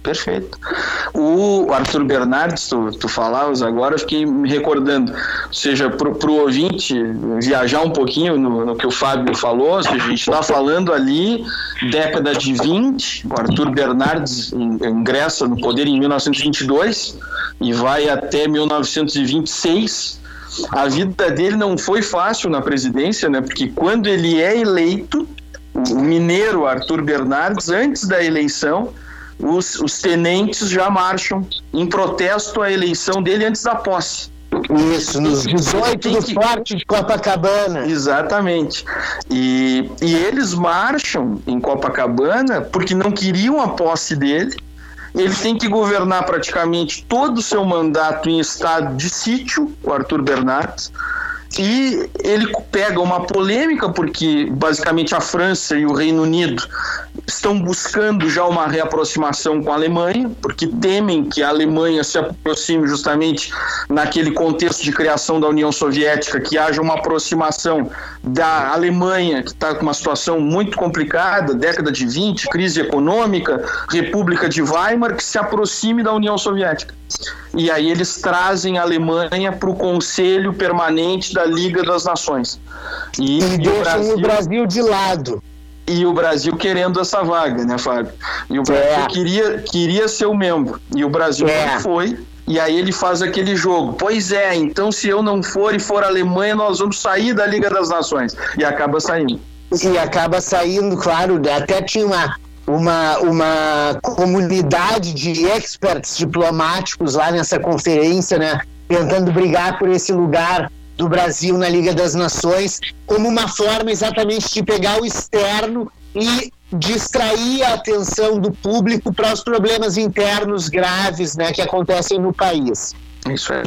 Perfeito. O Arthur Bernardes, tu, tu falavas agora, eu fiquei me recordando. Ou seja, para o ouvinte viajar um pouquinho no, no, que o Fábio falou, ou seja, a gente está falando ali, década de 20, o Arthur Bernardes ingressa no poder em 1922 e vai até 1926. A vida dele não foi fácil na presidência, né? Porque quando ele é eleito, o mineiro Arthur Bernardes, antes da eleição, os, os tenentes já marcham em protesto à eleição dele antes da posse. Isso, nos 18 do que... Forte de Copacabana. Exatamente. E, e eles marcham em Copacabana porque não queriam a posse dele. Ele tem que governar praticamente todo o seu mandato em estado de sítio, o Arthur Bernardes. E ele pega uma polêmica, porque basicamente a França e o Reino Unido estão buscando já uma reaproximação com a Alemanha, porque temem que a Alemanha se aproxime justamente naquele contexto de criação da União Soviética, que haja uma aproximação da Alemanha, que está com uma situação muito complicada, década de 20, crise econômica, República de Weimar, que se aproxime da União Soviética. E aí eles trazem a Alemanha para o Conselho Permanente da Liga das Nações. E, e, e deixam o Brasil, o Brasil de lado. E o Brasil querendo essa vaga, né, Fábio? E o Brasil é. queria, queria ser o membro. E o Brasil é. não foi. E aí ele faz aquele jogo. Pois é, então se eu não for e for a Alemanha, nós vamos sair da Liga das Nações. E acaba saindo. E acaba saindo, claro, até tinha uma, uma, uma comunidade de experts diplomáticos lá nessa conferência, né, tentando brigar por esse lugar do Brasil na Liga das Nações, como uma forma exatamente de pegar o externo e distrair a atenção do público para os problemas internos graves né, que acontecem no país. Isso é.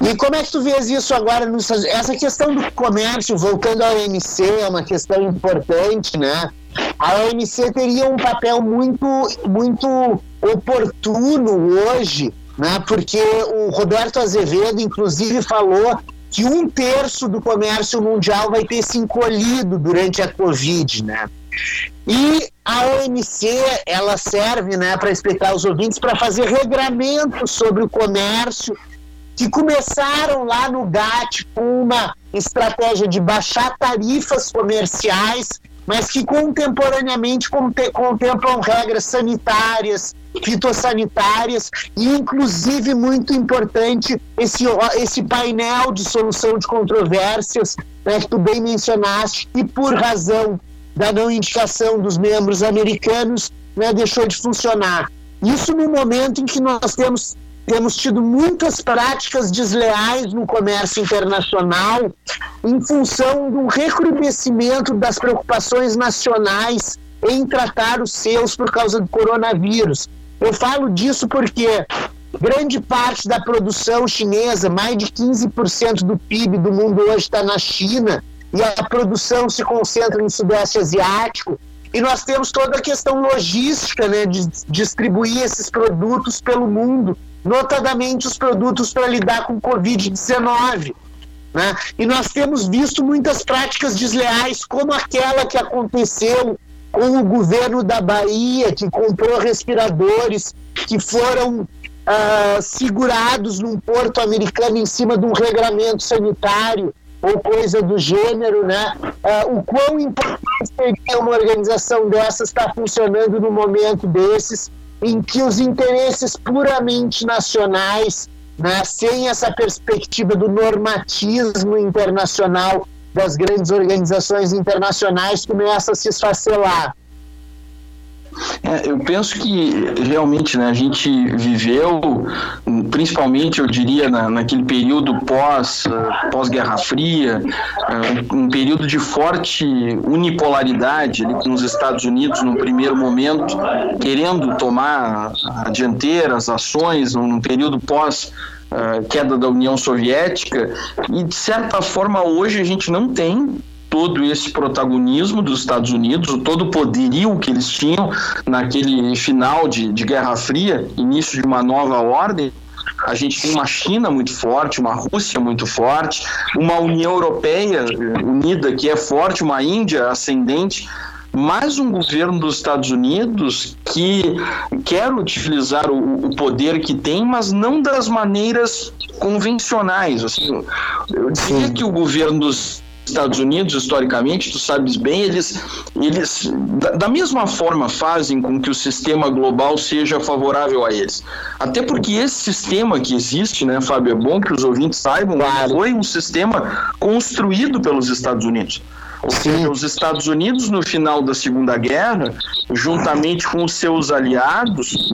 E como é que tu vês isso agora? Nos, essa questão do comércio, voltando ao OMC, é uma questão importante, né? A OMC teria um papel muito, muito oportuno hoje, né? porque o Roberto Azevedo, inclusive, falou que um terço do comércio mundial vai ter se encolhido durante a Covid, né? E a OMC, ela serve, né, para explicar aos ouvintes, para fazer regramentos sobre o comércio, que começaram lá no GATT com uma estratégia de baixar tarifas comerciais mas que contemporaneamente contemplam regras sanitárias, fitossanitárias e, inclusive, muito importante, esse, esse painel de solução de controvérsias né, que tu bem mencionaste, e por razão da não indicação dos membros americanos, né, deixou de funcionar. Isso no momento em que nós temos temos tido muitas práticas desleais no comércio internacional em função do recrudescimento das preocupações nacionais em tratar os seus por causa do coronavírus. Eu falo disso porque grande parte da produção chinesa, mais de 15% do PIB do mundo hoje está na China, e a produção se concentra no Sudeste Asiático. E nós temos toda a questão logística né, de distribuir esses produtos pelo mundo notadamente os produtos para lidar com o Covid-19. Né? E nós temos visto muitas práticas desleais, como aquela que aconteceu com o governo da Bahia, que comprou respiradores que foram uh, segurados num porto americano em cima de um regramento sanitário ou coisa do gênero, né? Uh, o quão importante seria uma organização dessas estar funcionando no momento desses em que os interesses puramente nacionais, né, sem essa perspectiva do normatismo internacional das grandes organizações internacionais, começa a se esfacelar. É, eu penso que realmente né, a gente viveu, principalmente eu diria na, naquele período pós uh, pós Guerra Fria, uh, um período de forte unipolaridade ali, com os Estados Unidos no primeiro momento querendo tomar a dianteira, as ações, num período pós uh, queda da União Soviética. E de certa forma hoje a gente não tem todo esse protagonismo dos Estados Unidos, todo o poderio que eles tinham naquele final de, de Guerra Fria, início de uma nova ordem. A gente tem uma China muito forte, uma Rússia muito forte, uma União Europeia unida que é forte, uma Índia ascendente. mas um governo dos Estados Unidos que quer utilizar o, o poder que tem, mas não das maneiras convencionais. Assim, eu diria que o governo dos Estados Unidos, historicamente, tu sabes bem, eles, eles da, da, mesma forma fazem com que o sistema global seja favorável a eles. Até porque esse sistema que existe, né, Fábio, é bom que os ouvintes saibam, claro. foi um sistema construído pelos Estados Unidos. Ou seja, os Estados Unidos, no final da Segunda Guerra, juntamente com os seus aliados,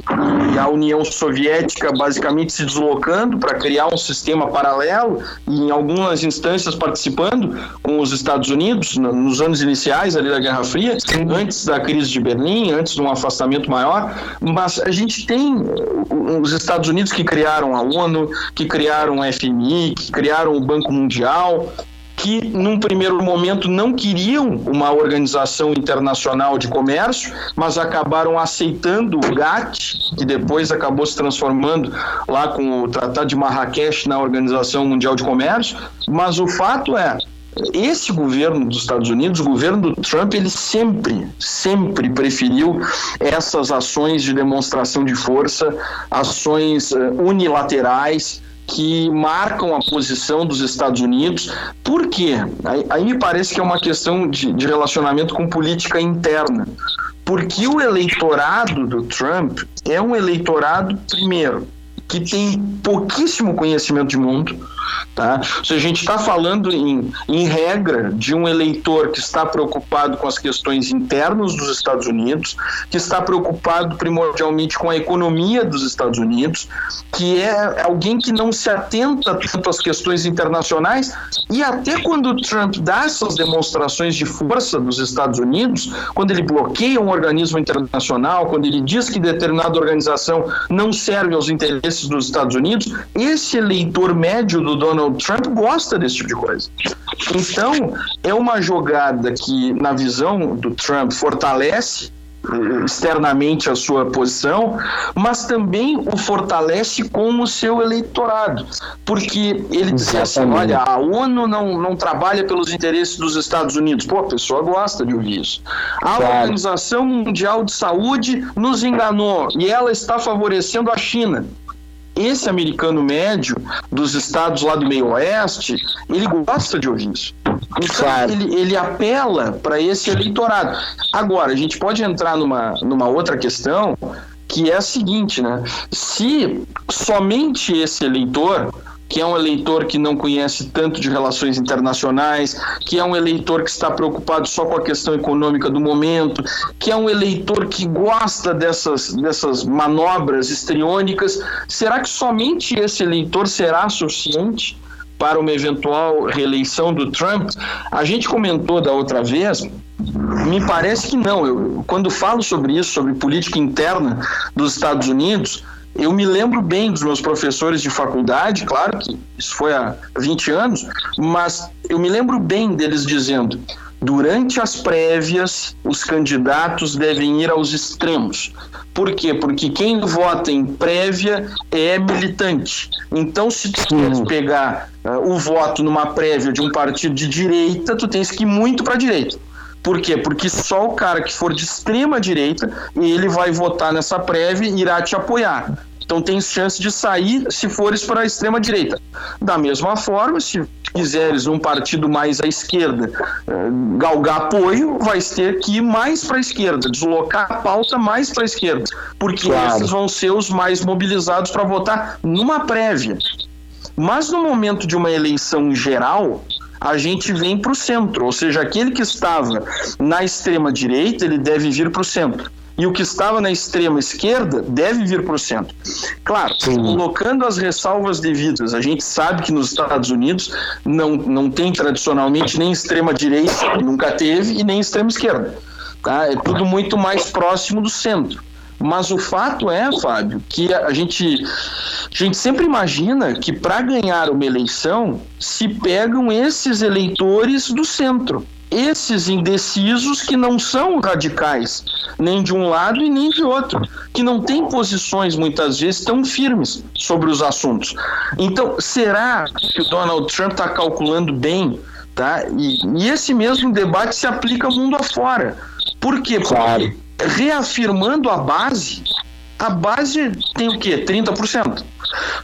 e a União Soviética basicamente se deslocando para criar um sistema paralelo, e em algumas instâncias participando com os Estados Unidos, nos anos iniciais ali da Guerra Fria, antes da crise de Berlim, antes de um afastamento maior. Mas a gente tem os Estados Unidos que criaram a ONU, que criaram o FMI, que criaram o Banco Mundial, que, num primeiro momento, não queriam uma organização internacional de comércio, mas acabaram aceitando o GATT, que depois acabou se transformando lá com o Tratado de Marrakech na Organização Mundial de Comércio. Mas o fato é, esse governo dos Estados Unidos, o governo do Trump, ele sempre, sempre preferiu essas ações de demonstração de força, ações eh, unilaterais, que marcam a posição dos Estados Unidos. Por quê? Aí, aí me parece que é uma questão de, de relacionamento com política interna. Porque o eleitorado do Trump é um eleitorado, primeiro, que tem pouquíssimo conhecimento de mundo, Tá? Se a gente está falando em, em regra de um eleitor que está preocupado com as questões internas dos Estados Unidos, que está preocupado primordialmente com a economia dos Estados Unidos, que é alguém que não se atenta tanto às questões internacionais e até quando o Trump dá essas demonstrações de força dos Estados Unidos, quando ele bloqueia um organismo internacional, quando ele diz que determinada organização não serve aos interesses dos Estados Unidos, esse eleitor médio do Donald Trump gosta desse tipo de coisa. Então, é uma jogada que, na visão do Trump, fortalece eh, externamente a sua posição, mas também o fortalece com o seu eleitorado, porque ele diz assim, olha, a ONU não, não trabalha pelos interesses dos Estados Unidos. Pô, a pessoa gosta de ouvir isso. A claro. Organização Mundial de Saúde nos enganou e ela está favorecendo a China esse americano médio dos estados lá do meio oeste, ele gosta de ouvir isso. Então, claro. ele, ele apela para esse eleitorado. Agora, a gente pode entrar numa, numa outra questão, que é a seguinte, né? Se somente esse eleitor que é um eleitor que não conhece tanto de relações internacionais, que é um eleitor que está preocupado só com a questão econômica do momento, que é um eleitor que gosta dessas, dessas manobras estriônicas. Será que somente esse eleitor será suficiente? para uma eventual reeleição do Trump, a gente comentou da outra vez, me parece que não. Eu, quando falo sobre isso, sobre política interna dos Estados Unidos, eu me lembro bem dos meus professores de faculdade, claro que isso foi há 20 anos, mas eu me lembro bem deles dizendo: durante as prévias, os candidatos devem ir aos extremos. Por quê? Porque quem vota em prévia é militante. Então, se tu queres pegar uh, o voto numa prévia de um partido de direita, tu tens que ir muito para a direita. Por quê? Porque só o cara que for de extrema direita, ele vai votar nessa prévia e irá te apoiar. Então tem chance de sair se fores para a extrema direita. Da mesma forma, se quiseres um partido mais à esquerda eh, galgar apoio, vai ter que ir mais para a esquerda, deslocar a pauta mais para a esquerda, porque claro. esses vão ser os mais mobilizados para votar numa prévia. Mas no momento de uma eleição geral, a gente vem para o centro, ou seja, aquele que estava na extrema direita, ele deve vir para o centro. E o que estava na extrema esquerda deve vir para o centro. Claro, Sim. colocando as ressalvas devidas. A gente sabe que nos Estados Unidos não, não tem tradicionalmente nem extrema direita, nunca teve, e nem extrema esquerda. Tá? É tudo muito mais próximo do centro. Mas o fato é, Fábio, que a gente, a gente sempre imagina que para ganhar uma eleição se pegam esses eleitores do centro. Esses indecisos que não são radicais, nem de um lado e nem de outro, que não têm posições muitas vezes tão firmes sobre os assuntos. Então, será que o Donald Trump está calculando bem? Tá? E, e esse mesmo debate se aplica mundo afora Por quê? Porque Claro. reafirmando a base, a base tem o quê? 30%.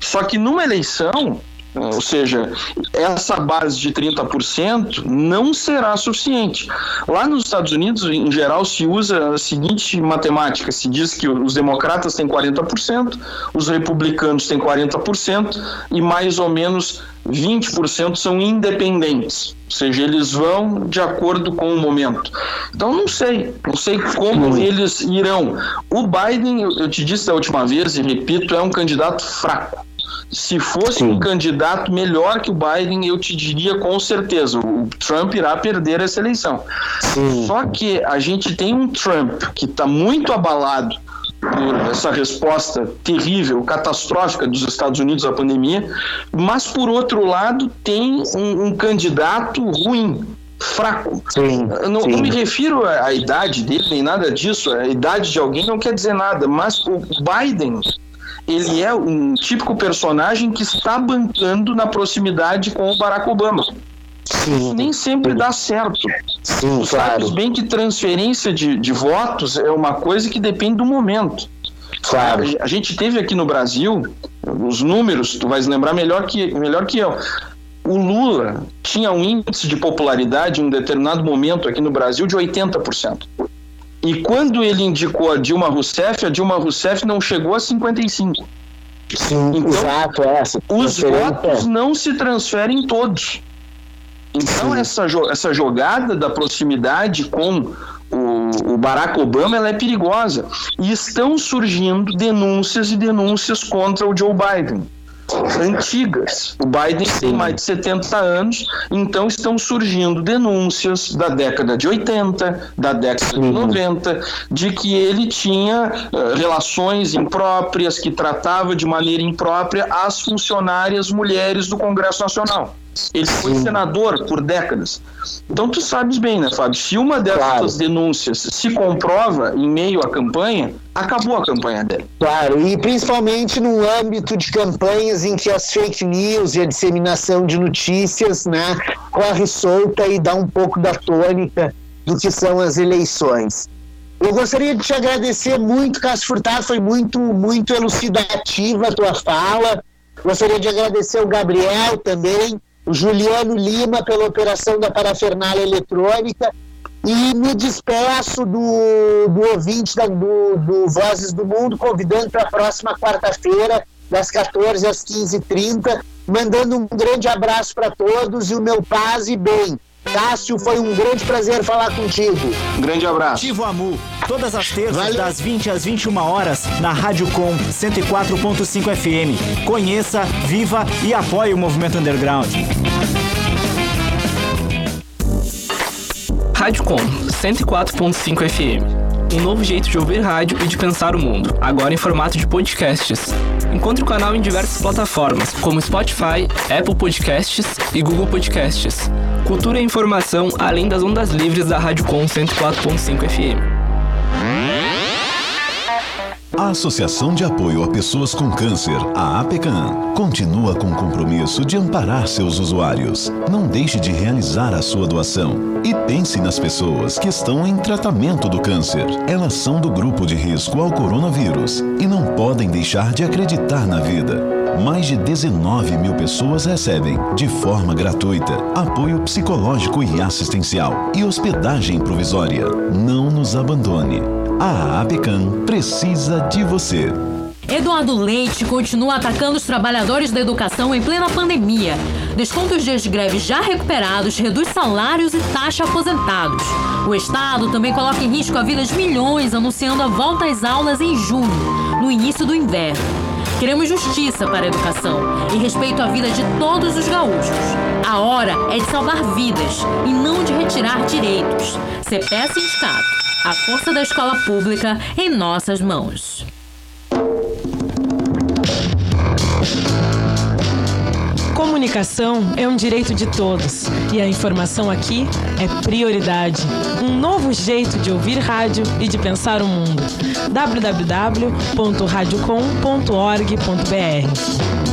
Só que numa eleição, ou seja, essa base de 30% não será suficiente. Lá nos Estados Unidos, em geral, se usa a seguinte matemática: se diz que os democratas têm 40%, os republicanos têm 40% e mais ou menos 20% são independentes. Ou seja, eles vão de acordo com o momento. Então, não sei, não sei como eles irão. O Biden, eu eu te disse da última vez e repito, é um candidato fraco. Se fosse Sim. um candidato melhor que o Biden, eu te diria com certeza, o Trump irá perder essa eleição. Sim. Só que a gente tem um Trump que está muito abalado por essa resposta terrível, catastrófica dos Estados Unidos à pandemia, mas por outro lado tem um, um candidato ruim, fraco. Sim, Não, sim. não me refiro à, à idade dele, nem nada disso. A idade de alguém não quer dizer nada, mas o Biden, ele é um típico personagem que está bancando na proximidade com o Barack Obama. Sim, Nem sempre dá certo. sim, Tu sabes claro, bem que transferência de, de votos é uma coisa que depende do momento. claro. A gente teve aqui no Brasil, os números, tu vais lembrar melhor que, melhor que eu. O Lula tinha um índice de popularidade em um determinado momento aqui no Brasil de 80%. E quando ele indicou a Dilma Rousseff, a Dilma Rousseff não chegou a 55%. Sim, Então, exato, é essa. Os votos não se transferem todos. Então, Sim. essa, essa jogada da proximidade com o, o Barack Obama ela é perigosa. E estão surgindo denúncias e denúncias contra o Joe Biden. Antigas. O Biden tem mais de 70 anos, então estão surgindo denúncias da década de 80, da década de Sim. 90, de que ele tinha eh, relações impróprias, que tratava de maneira imprópria as funcionárias mulheres do Congresso Nacional. Ele foi Sim. senador por décadas. Então tu sabes bem, né, Fábio? Se uma dessas Claro. denúncias se comprova em meio à campanha, acabou a campanha dele. Claro, e principalmente no âmbito de campanhas em que as fake news e a disseminação de notícias né, corre solta e dá um pouco da tônica do que são as eleições. Eu gostaria de te agradecer muito, Cássio Furtado, foi muito, muito elucidativa a tua fala. Gostaria de agradecer o Gabriel também, o Juliano Lima pela operação da parafernália eletrônica e me despeço do, do ouvinte da- do, do Vozes do Mundo, convidando para a próxima quarta-feira, das 14 às 15h30, mandando um grande abraço para todos e o meu paz e bem. Cássio, foi um grande prazer falar contigo. Um grande abraço. Ativo Amu, todas as terças Valeu. das 20 às 21 horas na Rádio Com 104.5 FM. Conheça, viva e apoie o movimento underground. Rádio Com 104.5 FM. Um novo jeito de ouvir rádio e de pensar o mundo, agora em formato de podcasts. Encontre o canal em diversas plataformas, como Spotify, Apple Podcasts e Google Podcasts. Cultura e informação além das ondas livres da Rádio Com 104.5 FM. A Associação de Apoio a Pessoas com Câncer, a APECAM, continua com o compromisso de amparar seus usuários. Não deixe de realizar a sua doação e pense nas pessoas que estão em tratamento do câncer. Elas são do grupo de risco ao coronavírus e não podem deixar de acreditar na vida. Mais de 19 mil pessoas recebem, de forma gratuita, apoio psicológico e assistencial e hospedagem provisória. Não nos abandone. A APECAM precisa de você. Eduardo Leite continua atacando os trabalhadores da educação em plena pandemia. Desconta os dias de greve já recuperados, reduz salários e taxa aposentados. O Estado também coloca em risco a vida de milhões, anunciando a volta às aulas em junho, no início do inverno. Queremos justiça para a educação e respeito à vida de todos os gaúchos. A hora é de salvar vidas e não de retirar direitos. CPE Sindicato. A força da escola pública em nossas mãos. Comunicação é um direito de todos e a informação aqui é prioridade. Um novo jeito de ouvir rádio e de pensar o mundo. www.radiocom.org.br